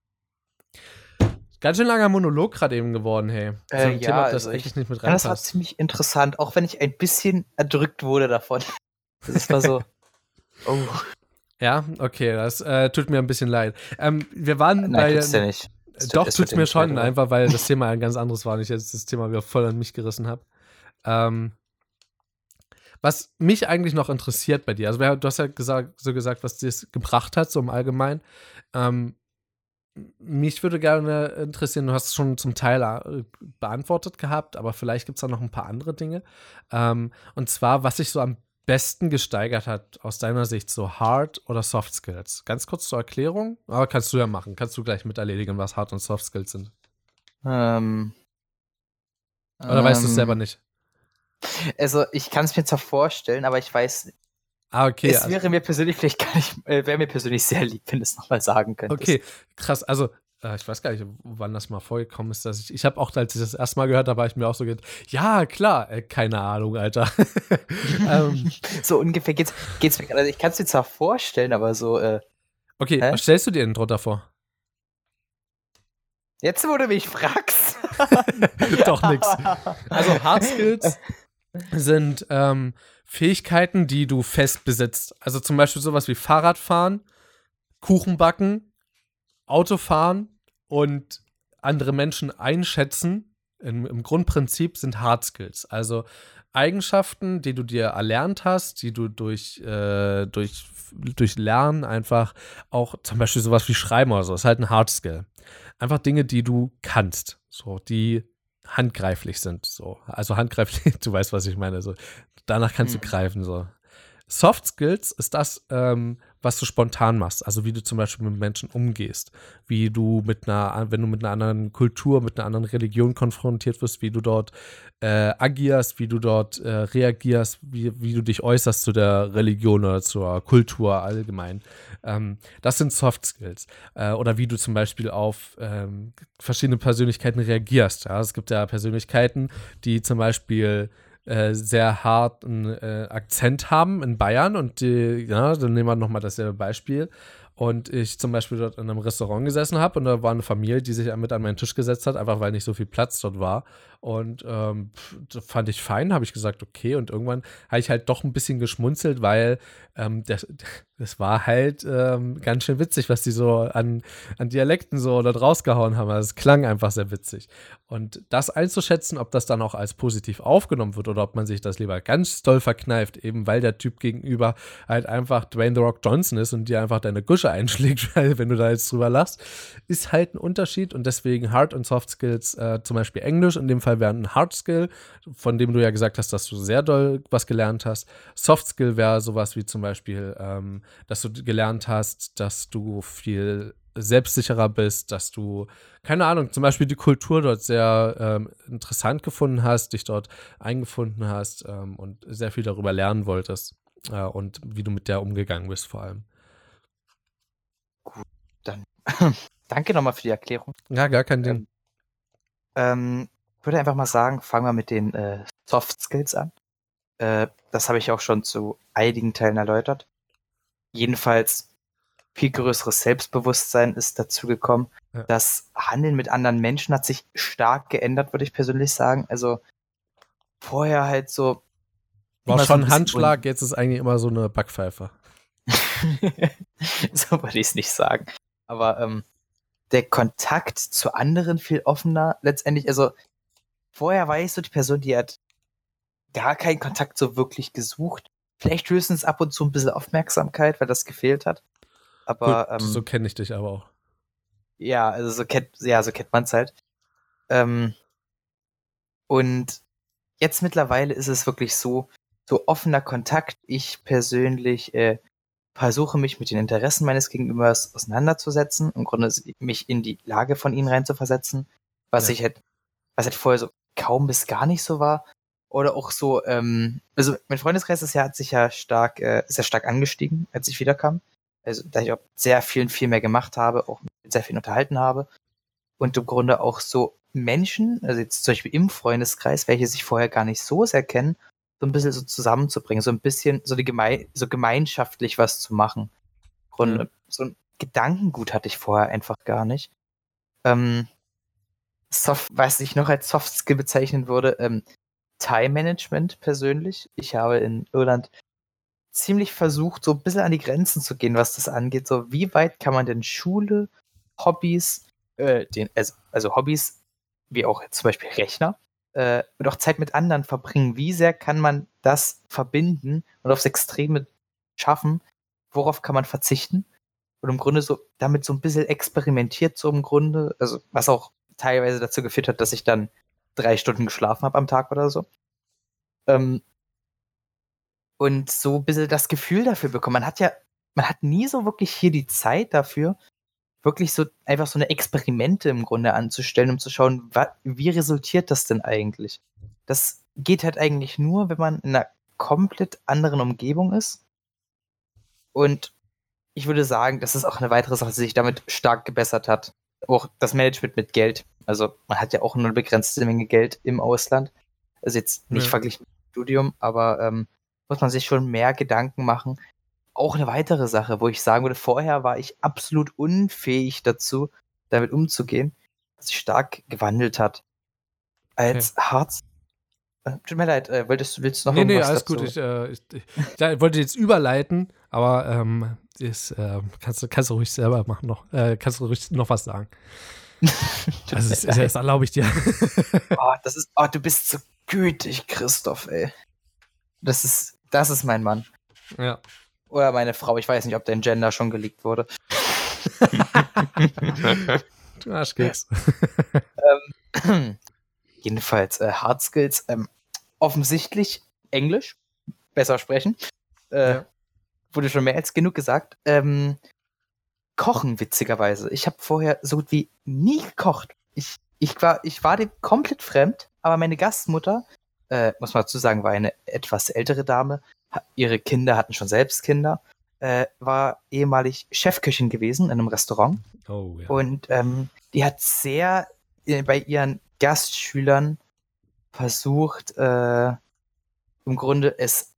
Ganz schön langer Monolog gerade eben geworden, hey. Äh, so ja, Thema, das also eigentlich nicht mit reinpasst. Das war ziemlich interessant, auch wenn ich ein bisschen erdrückt wurde davon. Das war so. oh. Ja, okay, das äh, tut mir ein bisschen leid. Ähm, wir waren Nein, bei. Tut's ja nicht. Das doch, tut, tut's mir schon, leid, einfach weil das Thema ein ganz anderes war und ich jetzt das Thema wieder voll an mich gerissen habe. Ähm, was mich eigentlich noch interessiert bei dir, also du hast ja gesagt, so gesagt, was dir es gebracht hat, so im Allgemeinen. Ähm, mich würde gerne interessieren, du hast es schon zum Teil äh, beantwortet gehabt, aber vielleicht gibt es da noch ein paar andere Dinge. Ähm, und zwar, was sich so am besten gesteigert hat aus deiner Sicht, so Hard oder Soft Skills? Ganz kurz zur Erklärung, aber kannst du ja machen. Kannst du gleich mit erledigen, was Hard und Soft Skills sind? Ähm, oder ähm, weißt du es selber nicht? Also, ich kann es mir zwar vorstellen, aber ich weiß Ah, okay. Es also, wäre mir persönlich vielleicht gar nicht, äh, wäre mir persönlich sehr lieb, wenn du es nochmal sagen könntest. Okay, krass. Also, äh, ich weiß gar nicht, wann das mal vorgekommen ist, dass ich, ich habe auch, als ich das erste Mal gehört habe, war ich mir auch so gedacht, ja, klar, äh, keine Ahnung, Alter. ähm, so ungefähr geht's, geht's weg. Also, ich kann es dir zwar vorstellen, aber so, äh, Okay, hä? was stellst du dir denn drunter vor? Jetzt, wo du mich fragst. Doch nix. Also, Hard Skills sind ähm, Fähigkeiten, die du fest besitzt. Also zum Beispiel sowas wie Fahrradfahren, Kuchen backen, Autofahren und andere Menschen einschätzen im, im Grundprinzip sind Hard Skills. Also Eigenschaften, die du dir erlernt hast, die du durch, äh, durch, durch Lernen einfach auch zum Beispiel sowas wie Schreiben oder so, ist halt ein Hard Skill. Einfach Dinge, die du kannst, so, die handgreiflich sind, so. Also handgreiflich, du weißt, was ich meine, so. Danach kannst mhm. du greifen, so. Soft Skills ist das, ähm, was du spontan machst. Also wie du zum Beispiel mit Menschen umgehst, wie du mit einer, wenn du mit einer anderen Kultur, mit einer anderen Religion konfrontiert wirst, wie du dort äh, agierst, wie du dort äh, reagierst, wie, wie du dich äußerst zu der Religion oder zur Kultur allgemein. Ähm, das sind Soft Skills. Äh, oder wie du zum Beispiel auf ähm, verschiedene Persönlichkeiten reagierst. Ja? Es gibt ja Persönlichkeiten, die zum Beispiel äh, sehr harten äh, Akzent haben in Bayern und die, ja, dann nehmen wir nochmal dasselbe Beispiel und ich zum Beispiel dort in einem Restaurant gesessen habe und da war eine Familie, die sich mit an meinen Tisch gesetzt hat, einfach weil nicht so viel Platz dort war. Und ähm, fand ich fein, habe ich gesagt, okay. Und irgendwann habe ich halt doch ein bisschen geschmunzelt, weil ähm, das, das war halt ähm, ganz schön witzig, was die so an, an Dialekten so dort rausgehauen haben. Also es klang einfach sehr witzig. Und das einzuschätzen, ob das dann auch als positiv aufgenommen wird oder ob man sich das lieber ganz doll verkneift, eben weil der Typ gegenüber halt einfach Dwayne The Rock Johnson ist und dir einfach deine Gusche einschlägt, wenn du da jetzt drüber lachst, ist halt ein Unterschied. Und deswegen Hard und Soft Skills, äh, zum Beispiel Englisch, in dem Fall wäre ein Hard Skill, von dem du ja gesagt hast, dass du sehr doll was gelernt hast. Soft Skill wäre sowas wie zum Beispiel, ähm, dass du gelernt hast, dass du viel selbstsicherer bist, dass du, keine Ahnung, zum Beispiel die Kultur dort sehr ähm, interessant gefunden hast, dich dort eingefunden hast ähm, und sehr viel darüber lernen wolltest äh, und wie du mit der umgegangen bist vor allem. Gut, dann danke nochmal für die Erklärung. Ja, gar kein Ding. Ähm, ich würde einfach mal sagen, fangen wir mit den äh, Soft Skills an. Äh, das habe ich auch schon zu einigen Teilen erläutert. Jedenfalls viel größeres Selbstbewusstsein ist dazu gekommen. Ja. Das Handeln mit anderen Menschen hat sich stark geändert, würde ich persönlich sagen. Also vorher halt so. War schon so Handschlag, jetzt ist eigentlich immer so eine Backpfeife. so würde ich es nicht sagen. Aber ähm, der Kontakt zu anderen viel offener letztendlich. Also vorher war ich so die Person, die hat gar keinen Kontakt so wirklich gesucht. Vielleicht höchstens ab und zu ein bisschen Aufmerksamkeit, weil das gefehlt hat. Aber Gut, ähm, so kenne ich dich aber auch. Ja, also so kennt, ja, so kennt man es halt. Ähm, und jetzt mittlerweile ist es wirklich so, so offener Kontakt. Ich persönlich äh, versuche mich mit den Interessen meines Gegenübers auseinanderzusetzen, im Grunde mich in die Lage von ihnen reinzuversetzen, was ja. ich halt, was halt vorher so kaum bis gar nicht so war. Oder auch so, ähm, also mein Freundeskreis das Jahr hat sich ja stark, äh, sehr stark angestiegen, als ich wiederkam. Also da ich auch sehr viel, viel mehr gemacht habe, auch sehr viel unterhalten habe. Und im Grunde auch so Menschen, also jetzt zum Beispiel im Freundeskreis, welche sich vorher gar nicht so sehr kennen, so ein bisschen so zusammenzubringen, so ein bisschen so, die Geme so gemeinschaftlich was zu machen. Und mhm. so ein Gedankengut hatte ich vorher einfach gar nicht. Ähm, Soft, was ich noch als Soft Skill bezeichnen würde, ähm, Time Management persönlich. Ich habe in Irland ziemlich versucht, so ein bisschen an die Grenzen zu gehen, was das angeht. So, wie weit kann man denn Schule, Hobbys, äh, den, also, also Hobbys, wie auch zum Beispiel Rechner, äh, und auch Zeit mit anderen verbringen. Wie sehr kann man das verbinden und aufs Extreme schaffen? Worauf kann man verzichten? Und im Grunde so damit so ein bisschen experimentiert, so im Grunde, also was auch teilweise dazu geführt hat, dass ich dann drei Stunden geschlafen habe am Tag oder so. Ähm, und so ein bisschen das Gefühl dafür bekommen. Man hat ja, man hat nie so wirklich hier die Zeit dafür, wirklich so einfach so eine Experimente im Grunde anzustellen, um zu schauen, wie resultiert das denn eigentlich? Das geht halt eigentlich nur, wenn man in einer komplett anderen Umgebung ist. Und ich würde sagen, das ist auch eine weitere Sache, die sich damit stark gebessert hat. Auch das Management mit Geld. Also man hat ja auch nur eine begrenzte Menge Geld im Ausland. Also jetzt nicht ja. verglichen mit dem Studium, aber ähm, muss man sich schon mehr Gedanken machen, auch eine weitere Sache, wo ich sagen würde, vorher war ich absolut unfähig dazu, damit umzugehen, was sich stark gewandelt hat. Als. Hard, Äh, tut mir leid, äh, wolltest, willst du noch Nee, nee, irgendwas alles dazu? gut. Ich, äh, ich, ich, wollte jetzt überleiten, aber ähm, das, äh, kannst, du- kannst du ruhig selber machen noch. Äh, kannst du ruhig noch was sagen. Also mir das, das erlaube ich dir. Oh, das ist, oh, du bist so gütig, Christoph, ey. Das ist, das ist mein Mann. ja. Oder meine Frau. Ich weiß nicht, ob dein Gender schon geleakt wurde. Du Arschkeks. Jedenfalls, äh, Hard Skills, ähm, offensichtlich Englisch, besser sprechen. Äh, Ja. Wurde schon mehr als genug gesagt. Ähm, Kochen, witzigerweise. Ich habe vorher so gut wie nie gekocht. Ich, ich, war, ich war dem komplett fremd, aber meine Gastmutter, äh, muss man dazu sagen, war eine etwas ältere Dame. Ihre Kinder hatten schon selbst Kinder. Äh, war ehemalig Chefköchin gewesen in einem Restaurant. Oh, ja. Und ähm, die hat sehr äh, bei ihren Gastschülern versucht, äh, im Grunde es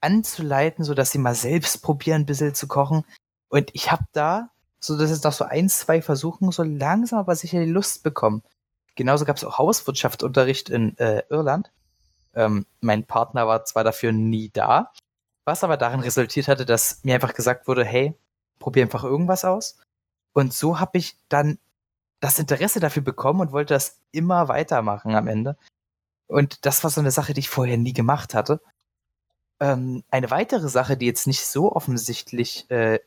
anzuleiten, so dass sie mal selbst probieren, ein bisschen zu kochen. Und ich habe da, so dass es nach so ein, zwei Versuchen so langsam aber sicher die Lust bekommen. Genauso gab es auch Hauswirtschaftsunterricht in äh, Irland. Ähm, mein Partner war zwar dafür nie da, was aber darin resultiert hatte, dass mir einfach gesagt wurde, hey, probier einfach irgendwas aus. Und so habe ich dann das Interesse dafür bekommen und wollte das immer weitermachen am Ende. Und das war so eine Sache, die ich vorher nie gemacht hatte. Ähm, eine weitere Sache, die jetzt nicht so offensichtlich äh,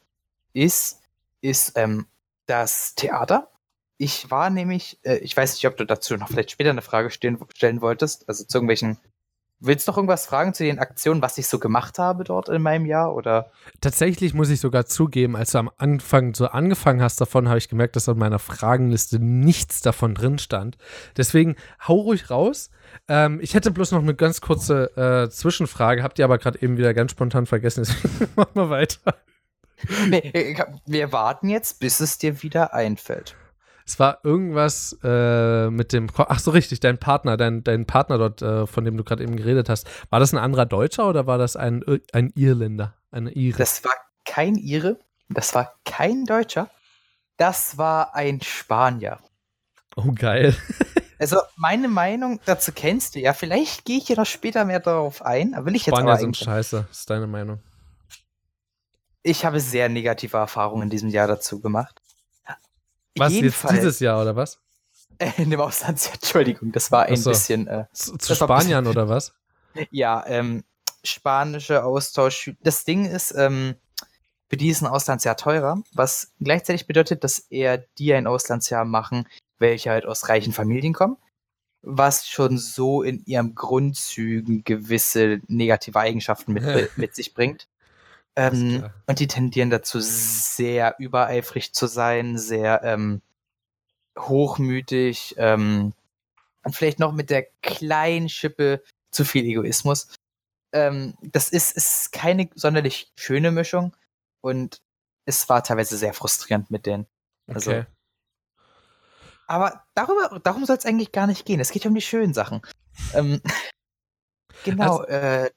ist, ist ähm, das Theater. Ich war nämlich, äh, ich weiß nicht, ob du dazu noch vielleicht später eine Frage stehen, stellen wolltest, also zu irgendwelchen. Willst du noch irgendwas fragen zu den Aktionen, was ich so gemacht habe dort in meinem Jahr? Oder Tatsächlich muss ich sogar zugeben, als du am Anfang so angefangen hast davon, habe ich gemerkt, dass auf meiner Fragenliste nichts davon drin stand. Deswegen hau ruhig raus. Ähm, ich hätte bloß noch eine ganz kurze äh, Zwischenfrage, habt ihr aber gerade eben wieder ganz spontan vergessen, deswegen machen wir weiter. äh, wir warten jetzt, bis es dir wieder einfällt. Es war irgendwas äh, mit dem. Ko Ach so, richtig, dein Partner, dein, dein Partner dort, äh, von dem du gerade eben geredet hast. War das ein anderer Deutscher oder war das ein, ein Irländer? Eine Ire? Das war kein Ire, das war kein Deutscher, das war ein Spanier. oh, geil. Also meine Meinung dazu kennst du ja. Vielleicht gehe ich hier noch später mehr darauf ein. Aber will ich jetzt Spanier sind scheiße, ist deine Meinung. Ich habe sehr negative Erfahrungen in diesem Jahr dazu gemacht. Was, jetzt Jedenfalls- dieses Jahr oder was? Äh, in dem Auslandsjahr, Entschuldigung, das war ein so. bisschen, äh, Zu, zu Spaniern oder was? ja, ähm, spanische Austausch. Das Ding ist, ähm, für die ist ein Auslandsjahr teurer, was gleichzeitig bedeutet, dass eher die ein Auslandsjahr machen, welche halt aus reichen Familien kommen, was schon so in ihren Grundzügen gewisse negative Eigenschaften mit, mit sich bringt. Ähm, und die tendieren dazu, sehr übereifrig zu sein, sehr ähm, hochmütig ähm, und vielleicht noch mit der kleinen Schippe zu viel Egoismus. Ähm, das ist, ist keine sonderlich schöne Mischung und es war teilweise sehr frustrierend mit denen. Also, Okay. Aber darüber, darum soll es eigentlich gar nicht gehen. Es geht ja um die schönen Sachen. Ähm, genau, äh,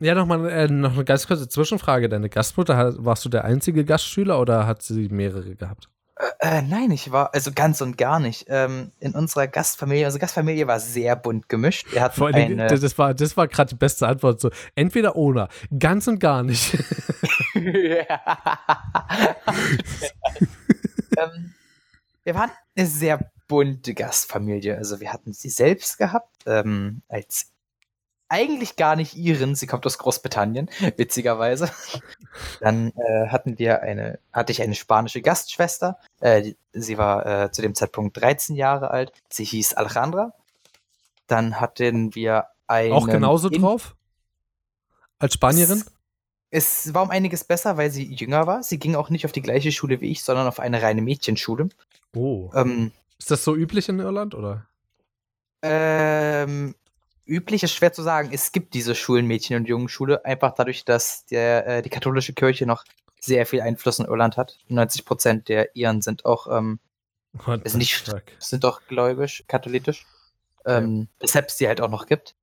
Ja, noch mal äh, noch eine ganz kurze Zwischenfrage. Deine Gastmutter, hat- warst du der einzige Gastschüler oder hat sie mehrere gehabt? Äh, nein, ich war, also ganz und gar nicht. Ähm, in unserer Gastfamilie, unsere Gastfamilie war sehr bunt gemischt. Wir hatten Vor Dingen, eine, das war, das war gerade die beste Antwort. So, entweder oder, ganz und gar nicht. ähm, wir waren eine sehr bunte Gastfamilie. Also wir hatten sie selbst gehabt, ähm, als eigentlich gar nicht ihren. Sie kommt aus Großbritannien, witzigerweise. Dann äh, hatten wir eine, hatte ich eine spanische Gastschwester. Äh, die, sie war äh, zu dem Zeitpunkt 13 Jahre alt. Sie hieß Alejandra. Dann hatten wir eine. Auch genauso drauf? Als Spanierin? Es, es war um einiges besser, weil sie jünger war. Sie ging auch nicht auf die gleiche Schule wie ich, sondern auf eine reine Mädchenschule. Oh. Ähm, Ist das so üblich in Irland, oder? ähm, üblich ist schwer zu sagen. Es gibt diese Schulen, Mädchen- und Jungenschule, einfach dadurch, dass der, äh, die katholische Kirche noch sehr viel Einfluss in Irland hat. 90 Prozent der Iren sind auch, ähm, Ist the nicht- sind auch gläubisch, katholisch. Ähm, weshalb es die halt auch noch gibt.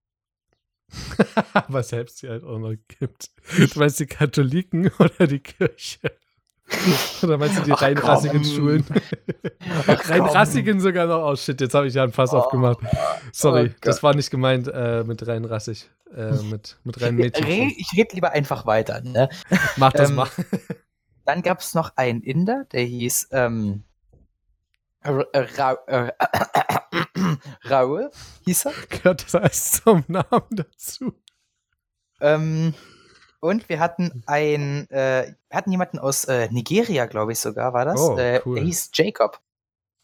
Was selbst sie halt auch noch gibt. Du meinst die Katholiken oder die Kirche? Oder meinst du die reinrassigen. Schulen? Reinrassigen sogar noch. Oh shit, jetzt habe ich ja einen Fass Oh. aufgemacht. Sorry, Oh das war nicht gemeint äh, mit reinrassig. Äh, mit, mit rein Mädchen. Ich rede lieber einfach weiter. Ne? Mach das ähm, mal. Dann gab es noch einen Inder, der hieß ähm, Ra äh, Raoul, hieß er. Gehört das alles zum Namen dazu? Ähm, und wir hatten ein, äh, wir hatten jemanden aus äh, Nigeria, glaube ich sogar, war das. Oh, äh, cool. Der hieß Jacob.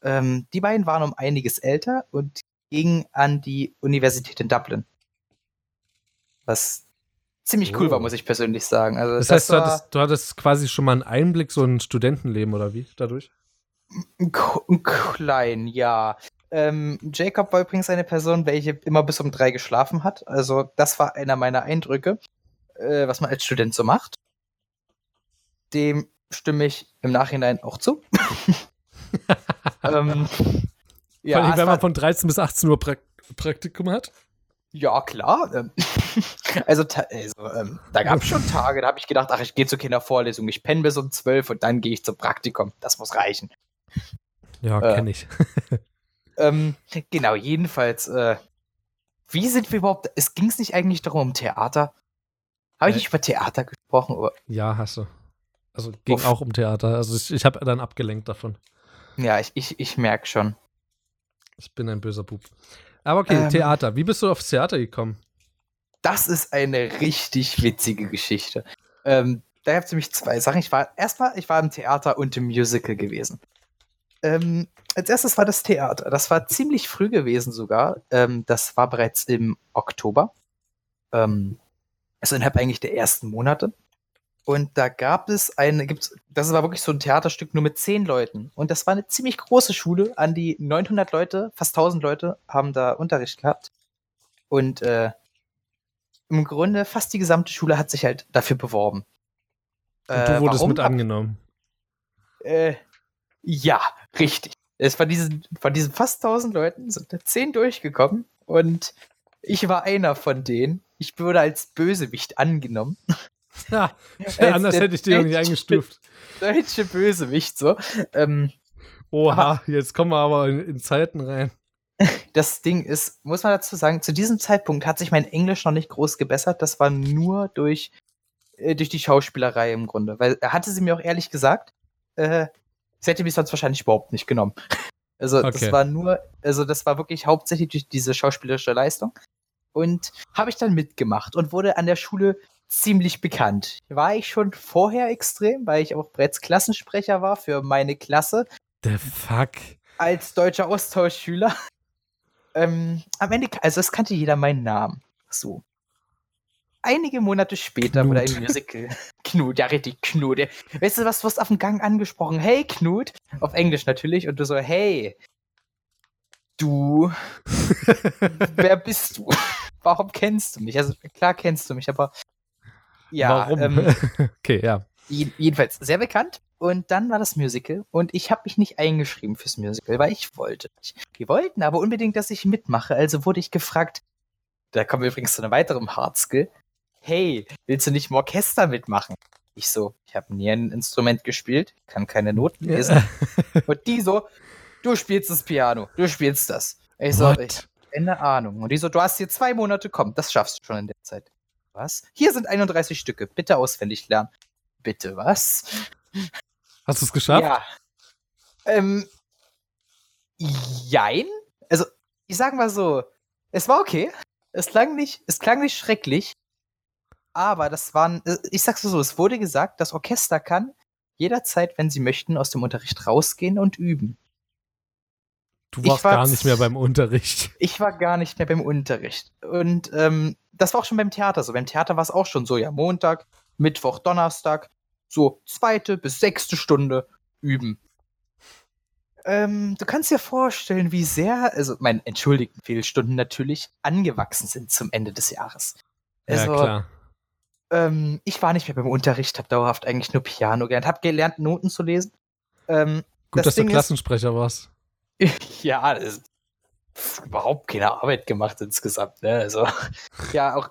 Ähm, die beiden waren um einiges älter und gingen an die Universität in Dublin. Was ziemlich cool Oh. war, muss ich persönlich sagen. Also Das, das, heißt, du hattest, du hattest quasi schon mal einen Einblick, so ein Studentenleben oder wie dadurch? klein, ja. Ähm, Jacob war übrigens eine Person, welche immer bis um drei geschlafen hat. Also das war einer meiner Eindrücke, äh, was man als Student so macht. Dem stimme ich im Nachhinein auch zu. ähm, Vor ja, allem, es wenn man von 13 bis 18 Uhr Prak Praktikum hat. ja, klar. Ähm, also, also ähm, da gab es schon Tage, da habe ich gedacht, ach, ich gehe zur Kindervorlesung, ich penne bis um zwölf und dann gehe ich zum Praktikum. Das muss reichen. Ja, Äh, kenne ich. Ähm, genau, jedenfalls, äh, wie sind wir überhaupt, es ging es nicht eigentlich darum um Theater? Habe ich Äh. nicht über Theater gesprochen? Oder? Ja, hast du. Also ging Uff. auch um Theater. Also ich, ich habe dann abgelenkt davon. Ja, ich, ich, ich merke schon. Ich bin ein böser Bub. Aber okay, Ähm. Theater. Wie bist du aufs Theater gekommen? Das ist eine richtig witzige Geschichte. Ähm, da gab es nämlich zwei Sachen. Ich war erstmal, ich war im Theater und im Musical gewesen. Ähm, als erstes war das Theater. Das war ziemlich früh gewesen sogar. Ähm, das war bereits im Oktober. Ähm, also innerhalb eigentlich der ersten Monate. Und da gab es eine, gibt's, das war wirklich so ein Theaterstück nur mit zehn Leuten. Und das war eine ziemlich große Schule. An die 900 Leute, fast 1000 Leute haben da Unterricht gehabt. Und äh, im Grunde fast die gesamte Schule hat sich halt dafür beworben. Und du Äh, wurdest warum? mit angenommen. Äh, ja, richtig. Es von diesen, von diesen fast 1000 Leuten sind da 10 durchgekommen und ich war einer von denen. Ich wurde als Bösewicht angenommen. Ja, anders der hätte ich nicht deutsche- eingestuft. Deutsche Bösewicht, so. Ähm, Oha, jetzt kommen wir aber in, in Zeiten rein. das Ding ist, muss man dazu sagen, zu diesem Zeitpunkt hat sich mein Englisch noch nicht groß gebessert. Das war nur durch, äh, durch die Schauspielerei im Grunde. Weil er hatte sie mir auch ehrlich gesagt, äh, sie hätte mich sonst wahrscheinlich überhaupt nicht genommen. Also Okay. das war nur, also das war wirklich hauptsächlich durch diese schauspielerische Leistung. Und habe ich dann mitgemacht und wurde an der Schule ziemlich bekannt. War ich schon vorher extrem, weil ich auch bereits Klassensprecher war für meine Klasse The fuck? als deutscher Austauschschüler. Ähm, am Ende, also es kannte jeder meinen Namen. So. Einige Monate später wurde Knut. ein Musical. Knut, ja richtig, Knut. Weißt du was, du wirst auf dem Gang angesprochen. Hey Knut. Auf Englisch natürlich. Und du so, hey. Du. wer bist du? Warum kennst du mich? Also klar kennst du mich, aber ja, Warum? ähm, okay, ja. Je- jedenfalls sehr bekannt. Und dann war das Musical und ich habe mich nicht eingeschrieben fürs Musical, weil ich wollte nicht. Die wollten aber unbedingt, dass ich mitmache, also wurde ich gefragt, da kommen wir übrigens zu einem weiteren Hardskill, hey, willst du nicht im Orchester mitmachen? Ich so, ich habe nie ein Instrument gespielt, kann keine Noten lesen. Und die so, du spielst das Piano, du spielst das. Ich so, What? ich keine Ahnung. Und die so, du hast hier zwei Monate, komm, das schaffst du schon in der Zeit. Was? Hier sind 31 Stücke, bitte auswendig lernen. Bitte was? Hast du es geschafft? Ja. Ähm, jein. Also, ich sag mal so, es war okay. Es klang nicht, es klang nicht schrecklich. Aber das waren, äh, ich sag's so, es wurde gesagt, das Orchester kann jederzeit, wenn sie möchten, aus dem Unterricht rausgehen und üben. Du warst war gar nicht mehr beim Unterricht. Ich war gar nicht mehr beim Unterricht. Und ähm, das war auch schon beim Theater so. Beim Theater war es auch schon so, ja, Montag, Mittwoch, Donnerstag, so zweite bis sechste Stunde üben. Ähm, du kannst dir vorstellen, wie sehr, also mein entschuldigten Fehlstunden natürlich, angewachsen sind zum Ende des Jahres. Also, ja, klar. ähm, ich war nicht mehr beim Unterricht, habe dauerhaft eigentlich nur Piano gelernt, habe gelernt, Noten zu lesen. Ähm, Gut, das dass du Ding ist- Klassensprecher warst. ja, das ist überhaupt keine Arbeit gemacht insgesamt. Ne? Also, ja, auch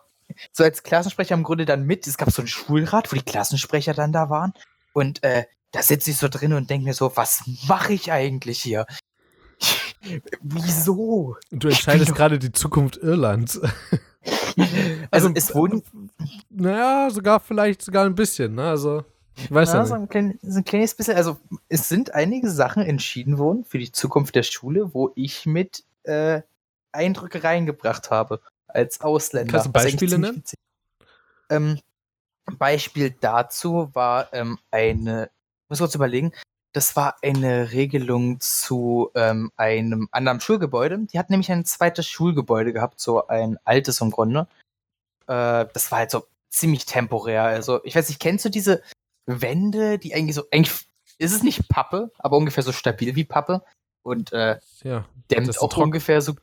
so als Klassensprecher im Grunde dann mit. Es gab so einen Schulrat, wo die Klassensprecher dann da waren. Und äh, da sitze ich so drin und denke mir so, was mache ich eigentlich hier? Wieso? Du entscheidest gerade die Zukunft Irlands. also, es wurden. Naja, sogar vielleicht sogar ein bisschen, ne? Also, ich weiß ja, so ein, klein, so ein kleines bisschen. Also, es sind einige Sachen entschieden worden für die Zukunft der Schule, wo ich mit äh, Eindrücke reingebracht habe als Ausländer. Kannst du Beispiele nennen? Ähm, Beispiel dazu war ähm, eine, muss kurz überlegen, das war eine Regelung zu ähm, einem anderen Schulgebäude. Die hat nämlich ein zweites Schulgebäude gehabt, so ein altes im Grunde. Äh, das war halt so ziemlich temporär. Also, ich weiß nicht, kennst du diese Wände, die eigentlich so, eigentlich ist es nicht Pappe, aber ungefähr so stabil wie Pappe und äh, ja, dämmt auch ungefähr so.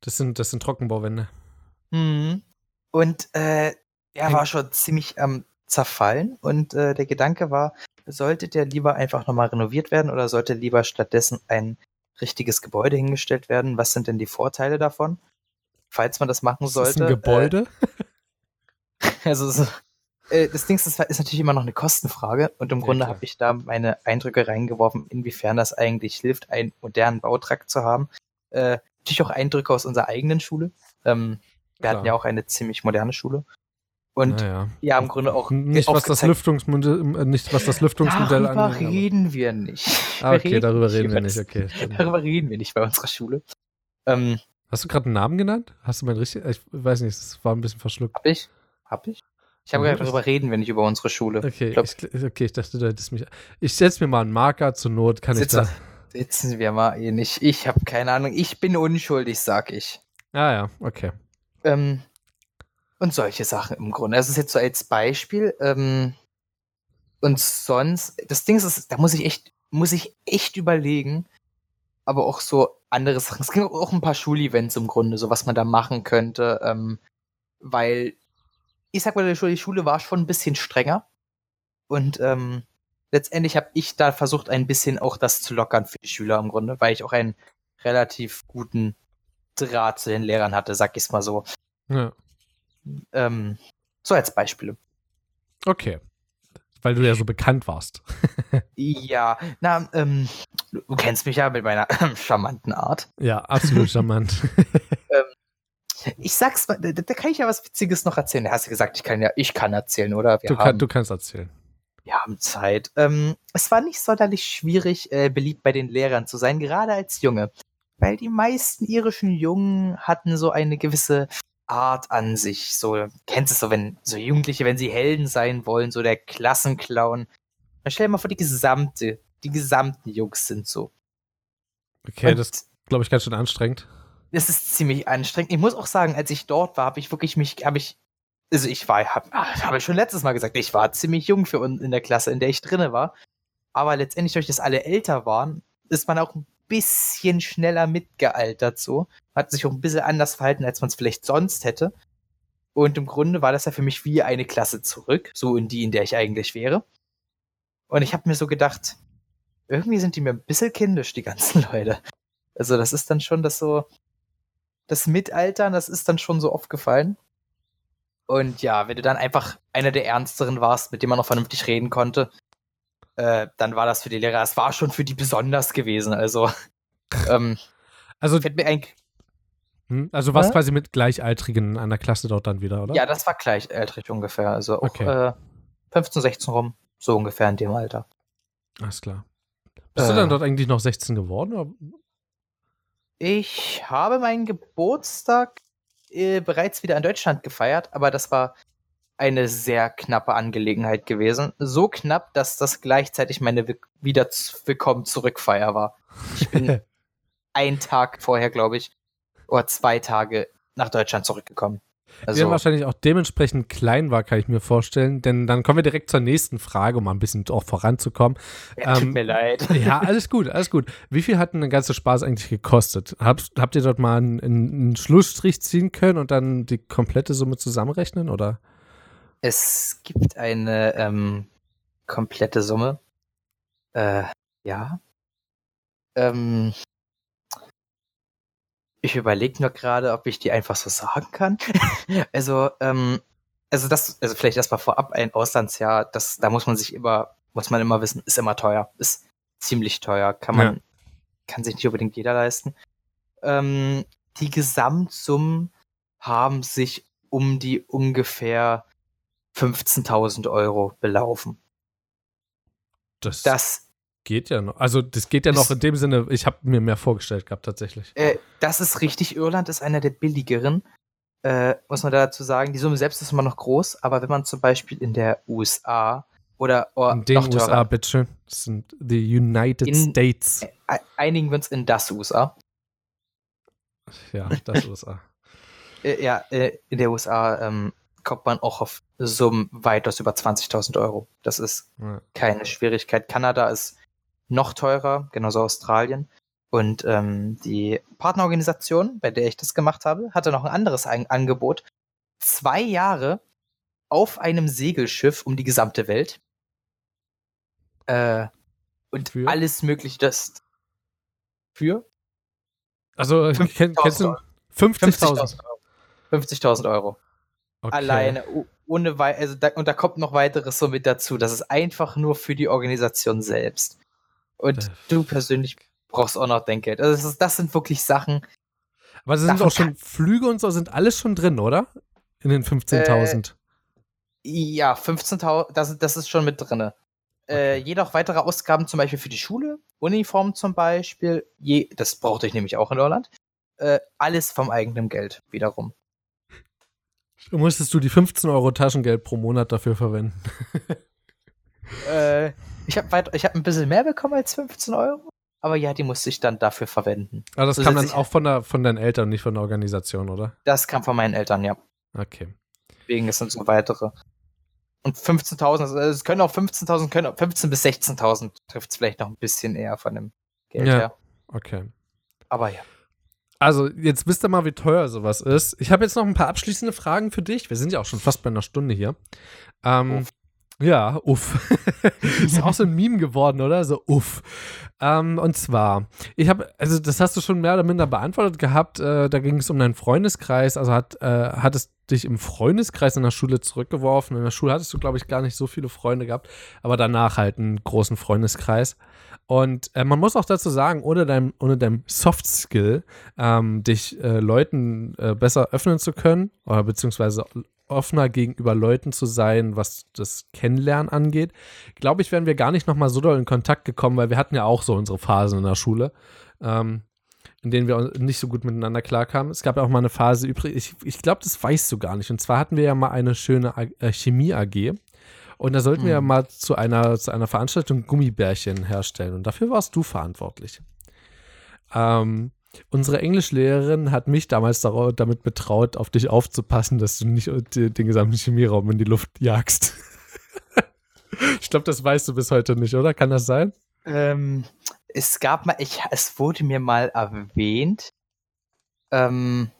Das sind, das sind Trockenbauwände. Mhm. Und äh, er war schon ziemlich am ähm, zerfallen und äh, der Gedanke war, sollte der lieber einfach nochmal renoviert werden oder sollte lieber stattdessen ein richtiges Gebäude hingestellt werden? Was sind denn die Vorteile davon? Falls man das machen sollte. Ist ein Gebäude? Äh, also so, äh, das Ding ist, ist natürlich immer noch eine Kostenfrage und im ja, Grunde habe ich da meine Eindrücke reingeworfen, inwiefern das eigentlich hilft, einen modernen Bautrakt zu haben. Äh, natürlich auch Eindrücke aus unserer eigenen Schule. Ähm, wir klar. hatten ja auch eine ziemlich moderne Schule. Und naja. ja, im Grunde auch. Nicht, was das, Lüftungsmodell, nicht was das Lüftungsmodell darüber angeht. Darüber reden wir nicht. Ah, okay, darüber reden wir nicht, okay. Darüber reden wir nicht bei unserer Schule. Ähm, Hast du gerade einen Namen genannt? Hast du mein richtig? Ich weiß nicht, es war ein bisschen verschluckt. Hab ich? Hab ich? Ich habe gesagt, darüber reden wir nicht über unsere Schule. Okay, ich, glaub, ich, okay, ich dachte, du hättest mich. Ich setze mir mal einen Marker zur Not, kann Sitze, ich da. Sitzen wir mal eh nicht. Ich habe keine Ahnung. Ich bin unschuldig, sag ich. Ah ja, okay. Ähm, und solche Sachen im Grunde. Das ist jetzt so als Beispiel. Ähm, und sonst, das Ding ist, da muss ich echt, muss ich echt überlegen, aber auch so andere Sachen. Es gibt auch ein paar Schulevents im Grunde, so was man da machen könnte, ähm, weil ich sag mal, die Schule war schon ein bisschen strenger und ähm, letztendlich habe ich da versucht, ein bisschen auch das zu lockern für die Schüler im Grunde, weil ich auch einen relativ guten Draht zu den Lehrern hatte, sag ich mal so. Ja. Ähm, so als Beispiele. Okay. Weil du ja so bekannt warst. ja, na, ähm, du kennst mich ja mit meiner äh, charmanten Art. Ja, absolut charmant. ähm, ich sag's mal, da, da, kann ich ja was Witziges noch erzählen. Da hast du gesagt, ich kann ja, ich kann erzählen, oder? Du, kann, du, kannst erzählen. Wir haben Zeit. Ähm, es war nicht sonderlich schwierig, äh, beliebt bei den Lehrern zu sein, gerade als Junge. Weil die meisten irischen Jungen hatten so eine gewisse Art an sich. So, kennst du es so, wenn so Jugendliche, wenn sie Helden sein wollen, so der Klassenclown. Dann stell dir mal vor, die gesamte, die gesamten Jungs sind so. Okay, Und das glaube ich ganz schön anstrengend. Das ist ziemlich anstrengend. Ich muss auch sagen, als ich dort war, habe ich wirklich mich, habe ich, also ich war, habe hab ich schon letztes Mal gesagt, ich war ziemlich jung für uns in der Klasse, in der ich drinne war. Aber letztendlich, durch das alle älter waren, ist man auch ein bisschen schneller mitgealtert so. Hat sich auch ein bisschen anders verhalten, als man es vielleicht sonst hätte. Und im Grunde war das ja für mich wie eine Klasse zurück, so in die, in der ich eigentlich wäre. Und ich habe mir so gedacht, irgendwie sind die mir ein bisschen kindisch, die ganzen Leute. Also das ist dann schon das so, das Mitaltern, das ist dann schon so aufgefallen. Und ja, wenn du dann einfach einer der Ernsteren warst, mit dem man noch vernünftig reden konnte, äh, dann war das für die Lehrer, es war schon für die besonders gewesen. Also, ähm, also. Hm? Also was quasi mit Gleichaltrigen an der Klasse dort dann wieder, oder? Ja, das war gleichaltrig ungefähr. Also auch okay. äh, 15, 16 rum, so ungefähr in dem Alter. Alles klar. Bist äh, du dann dort eigentlich noch 16 geworden? Oder? Ich habe meinen Geburtstag äh, bereits wieder in Deutschland gefeiert, aber das war eine sehr knappe Angelegenheit gewesen. So knapp, dass das gleichzeitig meine wieder willkommen zurückfeier war. Ich bin einen Tag vorher, glaube ich, oder zwei Tage nach Deutschland zurückgekommen. Also, der wahrscheinlich auch dementsprechend klein war, kann ich mir vorstellen. Denn dann kommen wir direkt zur nächsten Frage, um mal ein bisschen auch voranzukommen. Ja, tut ähm, mir leid. Ja, alles gut, alles gut. Wie viel hat denn der ganze Spaß eigentlich gekostet? Habt, habt ihr dort mal einen, einen Schlussstrich ziehen können und dann die komplette Summe zusammenrechnen, oder? Es gibt eine ähm, komplette Summe. Äh, ja. Ähm, ich überlege nur gerade, ob ich die einfach so sagen kann. also, ähm, also das, also vielleicht erstmal vorab ein Auslandsjahr, das, da muss man sich immer muss man immer wissen, ist immer teuer. Ist ziemlich teuer. Kann man, Ja. kann sich nicht unbedingt jeder leisten. Ähm, die Gesamtsummen haben sich um die ungefähr 15.000 Euro belaufen. Das, Das, geht ja noch. Also, das geht ja noch in dem Sinne, ich habe mir mehr vorgestellt gehabt, tatsächlich. äh, das ist richtig. Irland ist einer der billigeren. Äh, muss man dazu sagen, die Summe selbst ist immer noch groß, aber wenn man zum Beispiel in der USA oder oh, In den noch teurer, USA, bitteschön. Das sind die United In- States. e- einigen wir uns in das USA. Ja, das USA. Äh, ja, äh, in der USA ähm, kommt man auch auf Summen weitaus über 20.000 Euro. Das ist Ja. keine Schwierigkeit. Kanada ist noch teurer, genauso Australien. Und ähm, die Partnerorganisation, bei der ich das gemacht habe, hatte noch ein anderes ein Angebot. Zwei Jahre auf einem Segelschiff um die gesamte Welt. Äh, und Für? alles mögliche, das für Also, kenn, kennst du 50.000 50.000? Euro. 50.000 Euro. Okay. Alleine, ohne also da, und da kommt noch weiteres so mit dazu. Das ist einfach nur für die Organisation selbst. Und Äh. du persönlich brauchst auch noch Denkgeld. Also das, ist, das sind wirklich Sachen. Aber sind auch schon Flüge und so, sind alles schon drin, oder? In den 15.000. Ja, 15.000, das, das ist schon mit drinne. Äh, jedoch weitere Ausgaben zum Beispiel für die Schule, Uniform zum Beispiel, je, das brauchte ich nämlich auch in Irland. Äh, alles vom eigenen Geld wiederum. Musstest du die 15 Euro Taschengeld pro Monat dafür verwenden? Äh, ich habe hab ein bisschen mehr bekommen als 15 Euro, aber ja, die musste ich dann dafür verwenden. Aber das So kam dann auch von, der, von deinen Eltern, nicht von der Organisation, oder? Das kam von meinen Eltern, ja. Okay. Deswegen es sind so weitere. Und 15.000, also es können auch 15.000, können auch 15.000 bis 16.000 trifft es vielleicht noch ein bisschen eher von dem Geld Ja. her. Okay. Aber ja. Also, jetzt wisst ihr mal, wie teuer sowas ist. Ich habe jetzt noch ein paar abschließende Fragen für dich. Wir sind ja auch schon fast bei einer Stunde hier. Ähm. Ja, uff. ist auch so ein Meme geworden, oder? So uff. Ähm, und zwar, ich habe, also das hast du schon mehr oder minder beantwortet gehabt. Äh, da ging es um deinen Freundeskreis. Also hat, äh, hat es dich im Freundeskreis in der Schule zurückgeworfen. In der Schule hattest du, glaube ich, gar nicht so viele Freunde gehabt, aber danach halt einen großen Freundeskreis. Und äh, man muss auch dazu sagen, ohne deinem, ohne deinem Soft Skill, ähm, dich äh, Leuten äh, besser öffnen zu können, oder beziehungsweise offener gegenüber Leuten zu sein, was das Kennenlernen angeht, glaube ich, wären wir gar nicht nochmal so doll in Kontakt gekommen, weil wir hatten ja auch so unsere Phasen in der Schule, ähm, in denen wir nicht so gut miteinander klarkamen. Es gab ja auch mal eine Phase übrig, ich, ich glaube, das weißt du gar nicht. Und zwar hatten wir ja mal eine schöne äh, Chemie-AG. Und da sollten wir ja Mhm. mal zu einer, zu einer Veranstaltung Gummibärchen herstellen. Und dafür warst du verantwortlich. Ähm, unsere Englischlehrerin hat mich damals damit betraut, auf dich aufzupassen, dass du nicht die- den gesamten Chemieraum in die Luft jagst. ich glaube, das weißt du bis heute nicht, oder? Kann das sein? Ähm, es gab mal, ich, es wurde mir mal erwähnt. Ähm,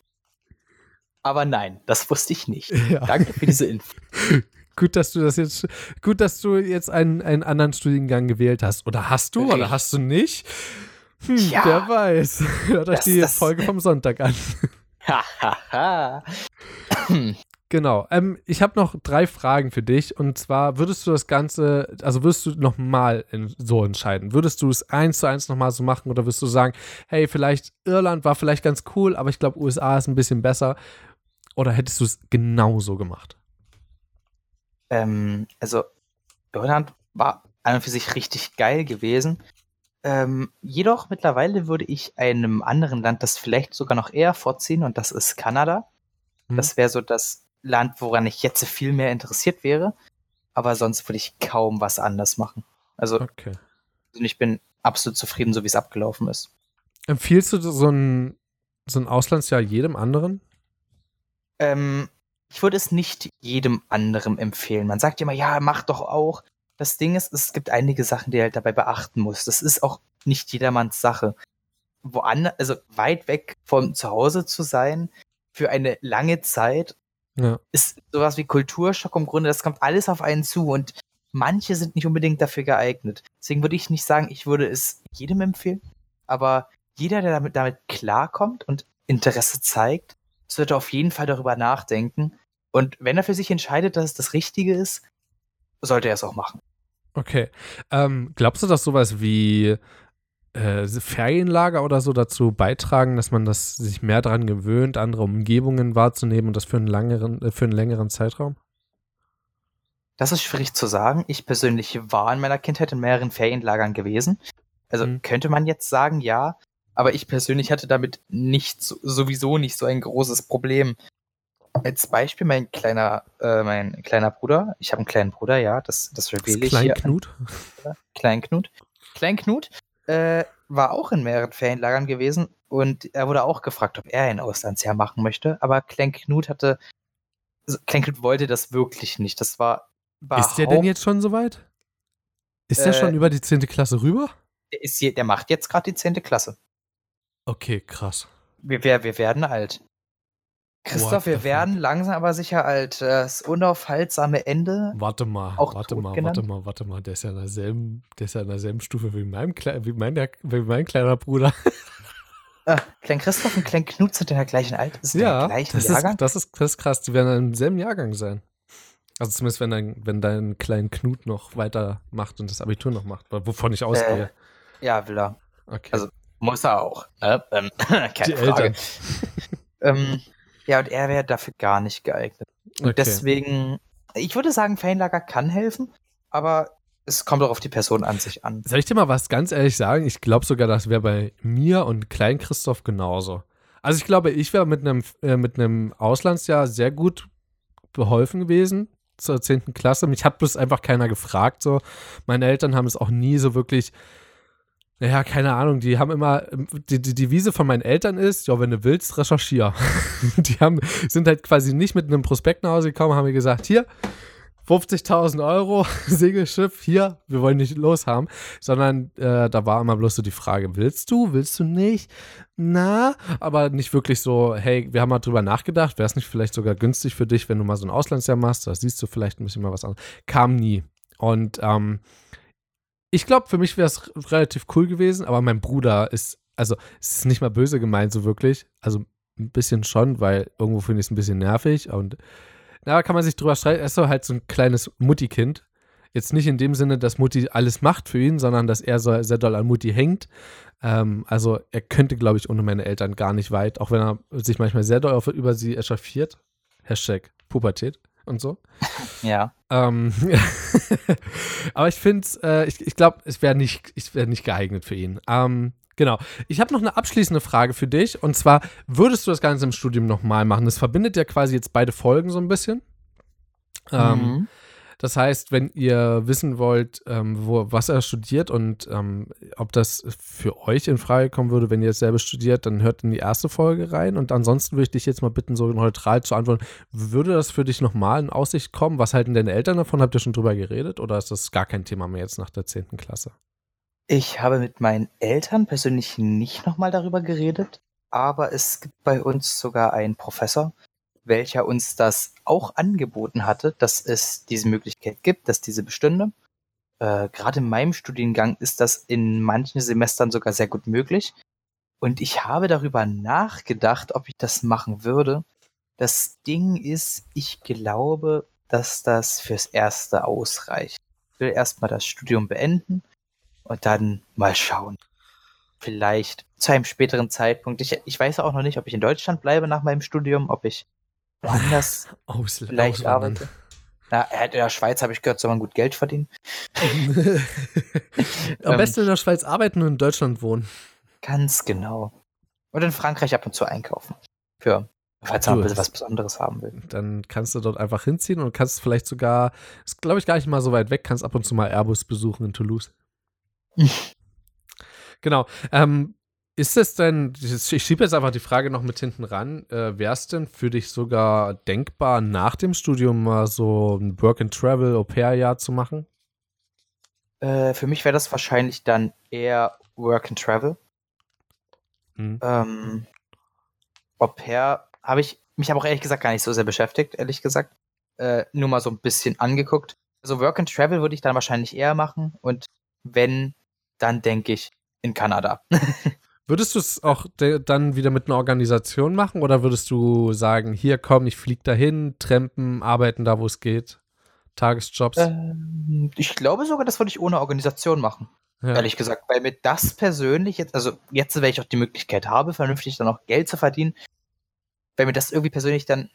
aber nein, das wusste ich nicht. Ja. Danke für diese Info. Gut, dass du das jetzt, gut, dass du jetzt einen, einen anderen Studiengang gewählt hast. Oder hast du oder Richtig. hast du nicht? Hm, wer weiß. Hört euch die das- Folge vom Sonntag an. Hahaha. Genau. Ähm, ich habe noch drei Fragen für dich. Und zwar würdest du das Ganze, also würdest du nochmal so entscheiden? Würdest du es eins zu eins nochmal so machen oder würdest du sagen, hey, vielleicht Irland war vielleicht ganz cool, aber ich glaube, USA ist ein bisschen besser? Oder hättest du es genauso gemacht? ähm, also, Irland war an und für sich richtig geil gewesen. Ähm, jedoch mittlerweile würde ich einem anderen Land das vielleicht sogar noch eher vorziehen und das ist Kanada. Hm. Das wäre so das Land, woran ich jetzt viel mehr interessiert wäre. Aber sonst würde ich kaum was anders machen. Also Okay. ich bin absolut zufrieden, so wie es abgelaufen ist. Empfiehlst du so ein, so ein Auslandsjahr jedem anderen? Ähm, ich würde es nicht jedem anderen empfehlen. Man sagt immer, ja, mach doch auch. Das Ding ist, es gibt einige Sachen, die er halt dabei beachten muss. Das ist auch nicht jedermanns Sache. Woanders, also weit weg von zu Hause zu sein für eine lange Zeit Ja. ist sowas wie Kulturschock im Grunde, das kommt alles auf einen zu und manche sind nicht unbedingt dafür geeignet. Deswegen würde ich nicht sagen, ich würde es jedem empfehlen, aber jeder, der damit, damit klarkommt und Interesse zeigt, sollte auf jeden Fall darüber nachdenken. Und wenn er für sich entscheidet, dass es das Richtige ist, sollte er es auch machen. Okay. Ähm, glaubst du, dass sowas wie äh, Ferienlager oder so dazu beitragen, dass man das sich mehr daran gewöhnt, andere Umgebungen wahrzunehmen und das für einen, langeren, äh, für einen längeren Zeitraum? Das ist schwierig zu sagen. Ich persönlich war in meiner Kindheit in mehreren Ferienlagern gewesen. Also Mhm. könnte man jetzt sagen, ja. Aber ich persönlich hatte damit nicht so, sowieso nicht so ein großes Problem. Als Beispiel mein kleiner, äh, mein kleiner Bruder. Ich habe einen kleinen Bruder, ja, das, das Das reveal ich Klein hier. Knut? Klein Knut. Klein Knut äh, war auch in mehreren Ferienlagern gewesen und er wurde auch gefragt, ob er ein Auslandsjahr machen möchte. Aber Klein Knut hatte, also Klein Knut wollte das wirklich nicht. Das war Ist der denn jetzt schon soweit? Ist der Äh, schon über die 10. Klasse rüber? Der, ist je, der macht jetzt gerade die 10. Klasse. Okay, krass. Wir, wir, wir werden alt. Christoph, wir werden langsam aber sicher alt. Das unaufhaltsame Ende. Warte mal, warte mal, genannt? warte mal, warte mal. Der ist ja in derselben, der ist ja in derselben Stufe wie, meinem wie, mein, wie mein kleiner Bruder. Äh, Klein Christoph und Klein Knut sind in der gleichen Alter. Sind in ja, der gleichen das Jahrgang. ist, das, ist, das ist krass. Die werden im selben Jahrgang sein. Also zumindest, wenn dein, wenn dein kleiner Knut noch weitermacht und das Abitur noch macht, wovon ich ausgehe. ja, will er. okay. also- Muss er auch. Ne? Ähm, keine die Frage. Eltern. Ähm, ja, und er wäre dafür gar nicht geeignet. Und Okay. deswegen, ich würde sagen, Ferienlager kann helfen, aber es kommt auch auf die Person an sich an. Soll ich dir mal was ganz ehrlich sagen? Ich glaube sogar, das wäre bei mir und Klein Christoph genauso. Also ich glaube, ich wäre mit einem äh, mit einem Auslandsjahr sehr gut beholfen gewesen zur 10. Klasse. Mich hat bloß einfach keiner gefragt. So. Meine Eltern haben es auch nie so wirklich. Ja, keine Ahnung, die haben immer, die, die Devise von meinen Eltern ist, ja, wenn du willst, recherchier. die haben, sind halt quasi nicht mit einem Prospekt nach Hause gekommen, haben mir gesagt, hier, 50.000 Euro, Segelschiff, hier, wir wollen nicht loshaben, sondern äh, da war immer bloß so die Frage, willst du, willst du nicht? Na, aber nicht wirklich so, hey, wir haben mal drüber nachgedacht, wäre es nicht vielleicht sogar günstig für dich, wenn du mal so ein Auslandsjahr machst, da siehst du vielleicht ein bisschen mal was an. Kam nie. Und ähm, ich glaube, für mich wäre es relativ cool gewesen, aber mein Bruder ist, also es ist nicht mal böse gemeint, so wirklich. Also ein bisschen schon, weil irgendwo finde ich es ein bisschen nervig und da kann man sich drüber streiten. Er ist so halt so ein kleines Mutti-Kind. Jetzt nicht in dem Sinne, dass Mutti alles macht für ihn, sondern dass er so sehr doll an Mutti hängt. Ähm, also er könnte, glaube ich, ohne meine Eltern gar nicht weit, auch wenn er sich manchmal sehr doll über sie echauffiert. Hashtag Pubertät und so. Ja. Ähm, aber ich finde, äh, ich, ich glaube, es wäre nicht, ich wär nicht geeignet für ihn. Ähm, genau. Ich habe noch eine abschließende Frage für dich. Und zwar, würdest du das Ganze im Studium nochmal machen? Das verbindet ja quasi jetzt beide Folgen so ein bisschen. Ähm, Mhm. Das heißt, wenn ihr wissen wollt, ähm, wo, was er studiert und ähm, ob das für euch in Frage kommen würde, wenn ihr es selber studiert, dann hört in die erste Folge rein. Und ansonsten würde ich dich jetzt mal bitten, so neutral zu antworten. Würde das für dich nochmal in Aussicht kommen? Was halten deine Eltern davon? Habt ihr schon drüber geredet oder ist das gar kein Thema mehr jetzt nach der 10. Klasse? Ich habe mit meinen Eltern persönlich nicht nochmal darüber geredet, aber es gibt bei uns sogar einen Professor, welcher uns das auch angeboten hatte, dass es diese Möglichkeit gibt, dass diese bestünde. Äh, Gerade in meinem Studiengang ist das in manchen Semestern sogar sehr gut möglich. Und ich habe darüber nachgedacht, ob ich das machen würde. Das Ding ist, ich glaube, dass das fürs Erste ausreicht. Ich will erstmal das Studium beenden und dann mal schauen. Vielleicht zu einem späteren Zeitpunkt. Ich, ich weiß auch noch nicht, ob ich in Deutschland bleibe nach meinem Studium, ob ich woanders Ausl vielleicht arbeite. Na, in der Schweiz habe ich gehört, soll man gut Geld verdienen. Am Ähm, besten in der Schweiz arbeiten und in Deutschland wohnen. Ganz genau. Und in Frankreich ab und zu einkaufen. Für, falls man was Besonderes haben will. Dann kannst du dort einfach hinziehen und kannst vielleicht sogar, ist glaube ich gar nicht mal so weit weg, kannst ab und zu mal Airbus besuchen in Toulouse. genau. Ähm, ist es denn, ich schiebe jetzt einfach die Frage noch mit hinten ran, äh, wäre es denn für dich sogar denkbar, nach dem Studium mal so ein Work-and-Travel, Au-pair-Jahr zu machen? Äh, für mich wäre das wahrscheinlich dann eher Work and Travel. Hm. Ähm, Au pair habe ich mich aber auch ehrlich gesagt gar nicht so sehr beschäftigt, ehrlich gesagt. Äh, nur mal so ein bisschen angeguckt. Also Work and Travel würde ich dann wahrscheinlich eher machen und wenn, dann denke ich in Kanada. Würdest du es auch dann wieder mit einer Organisation machen oder würdest du sagen, hier komm, ich flieg dahin, trampen, arbeiten da, wo es geht? Tagesjobs? Ähm, ich glaube sogar, das würde ich ohne Organisation machen. ja. Ehrlich gesagt, weil mir das persönlich jetzt, also jetzt, wenn ich auch die Möglichkeit habe, vernünftig dann auch Geld zu verdienen, weil mir das irgendwie persönlich dann,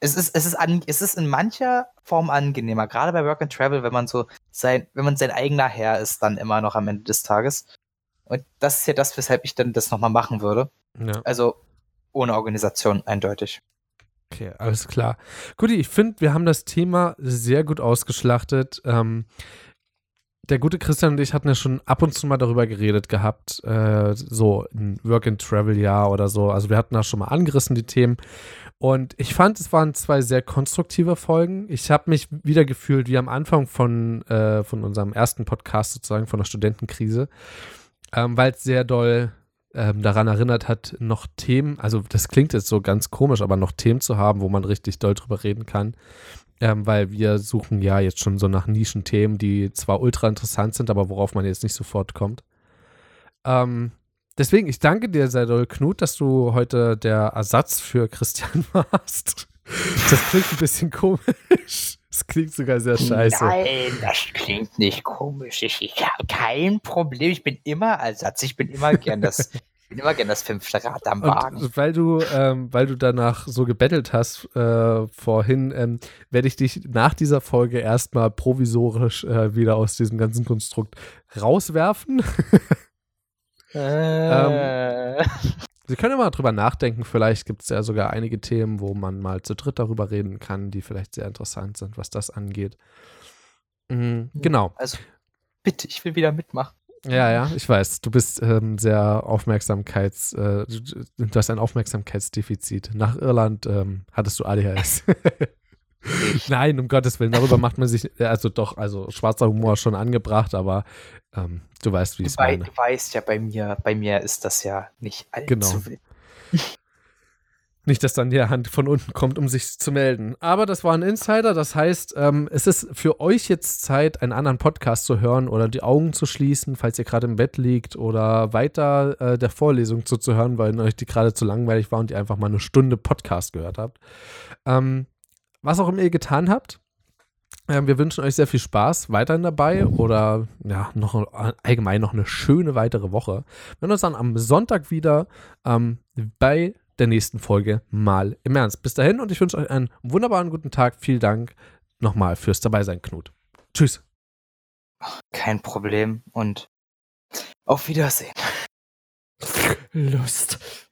es ist, es ist, an, es ist in mancher Form angenehmer, gerade bei Work and Travel, wenn man so sein, wenn man sein eigener Herr ist, dann immer noch am Ende des Tages. Und das ist ja das, weshalb ich dann das nochmal machen würde. ja. Also ohne Organisation eindeutig. Okay, alles klar. Guti, ich finde, wir haben das Thema sehr gut ausgeschlachtet. Ähm, der gute Christian und ich hatten ja schon ab und zu mal darüber geredet gehabt, äh, so ein Work-and-Travel-Jahr oder so. Also wir hatten da schon mal angerissen, die Themen. Und ich fand, es waren zwei sehr konstruktive Folgen. Ich habe mich wieder gefühlt wie am Anfang von, äh, von unserem ersten Podcast sozusagen, von der Studentenkrise, ähm, weil es sehr doll ähm, daran erinnert hat, noch Themen, also das klingt jetzt so ganz komisch, aber noch Themen zu haben, wo man richtig doll drüber reden kann. Ähm, weil wir suchen ja jetzt schon so nach Nischenthemen, die zwar ultra interessant sind, aber worauf man jetzt nicht sofort kommt. Ähm, deswegen, ich danke dir sehr doll, Knut, dass du heute der Ersatz für Christian warst. Das klingt ein bisschen komisch. Das klingt sogar sehr scheiße. Nein, das klingt nicht komisch. Ich, ich habe kein Problem. Ich bin immer Ersatz. Ich bin immer gern das, ich bin immer gern das fünfte Rad am Wagen. Und weil du, ähm, weil du danach so gebettelt hast äh, vorhin, ähm, werde ich dich nach dieser Folge erstmal provisorisch äh, wieder aus diesem ganzen Konstrukt rauswerfen. Äh, Sie können ja mal drüber nachdenken. Vielleicht gibt es ja sogar einige Themen, wo man mal zu dritt darüber reden kann, die vielleicht sehr interessant sind, was das angeht. Mhm, genau. also, bitte, ich will wieder mitmachen. Ja, ja, ich weiß. Du bist ähm, sehr Aufmerksamkeits, äh, du, du hast ein Aufmerksamkeitsdefizit. Nach Irland ähm, hattest du ADHS. Nein, um Gottes Willen, darüber macht man sich, also doch, also schwarzer Humor schon angebracht, aber ähm, du weißt, wie es meine. du weißt ja, bei mir, bei mir ist das ja nicht allzu Genau. wild. Nicht, dass dann die Hand von unten kommt, um sich zu melden. Aber das war ein Insider. Das heißt, ähm, es ist für euch jetzt Zeit, einen anderen Podcast zu hören oder die Augen zu schließen, falls ihr gerade im Bett liegt oder weiter äh, der Vorlesung zuzuhören, weil euch die gerade zu langweilig war und ihr einfach mal eine Stunde Podcast gehört habt. Ähm, was auch immer ihr getan habt, ähm, wir wünschen euch sehr viel Spaß weiterhin dabei oder ja, noch allgemein noch eine schöne weitere Woche. Wir hören uns dann am Sonntag wieder ähm, bei der nächsten Folge mal im Ernst. Bis dahin und ich wünsche euch einen wunderbaren guten Tag. Vielen Dank nochmal fürs Dabeisein, Knut. Tschüss. Kein Problem und auf Wiedersehen. Lust.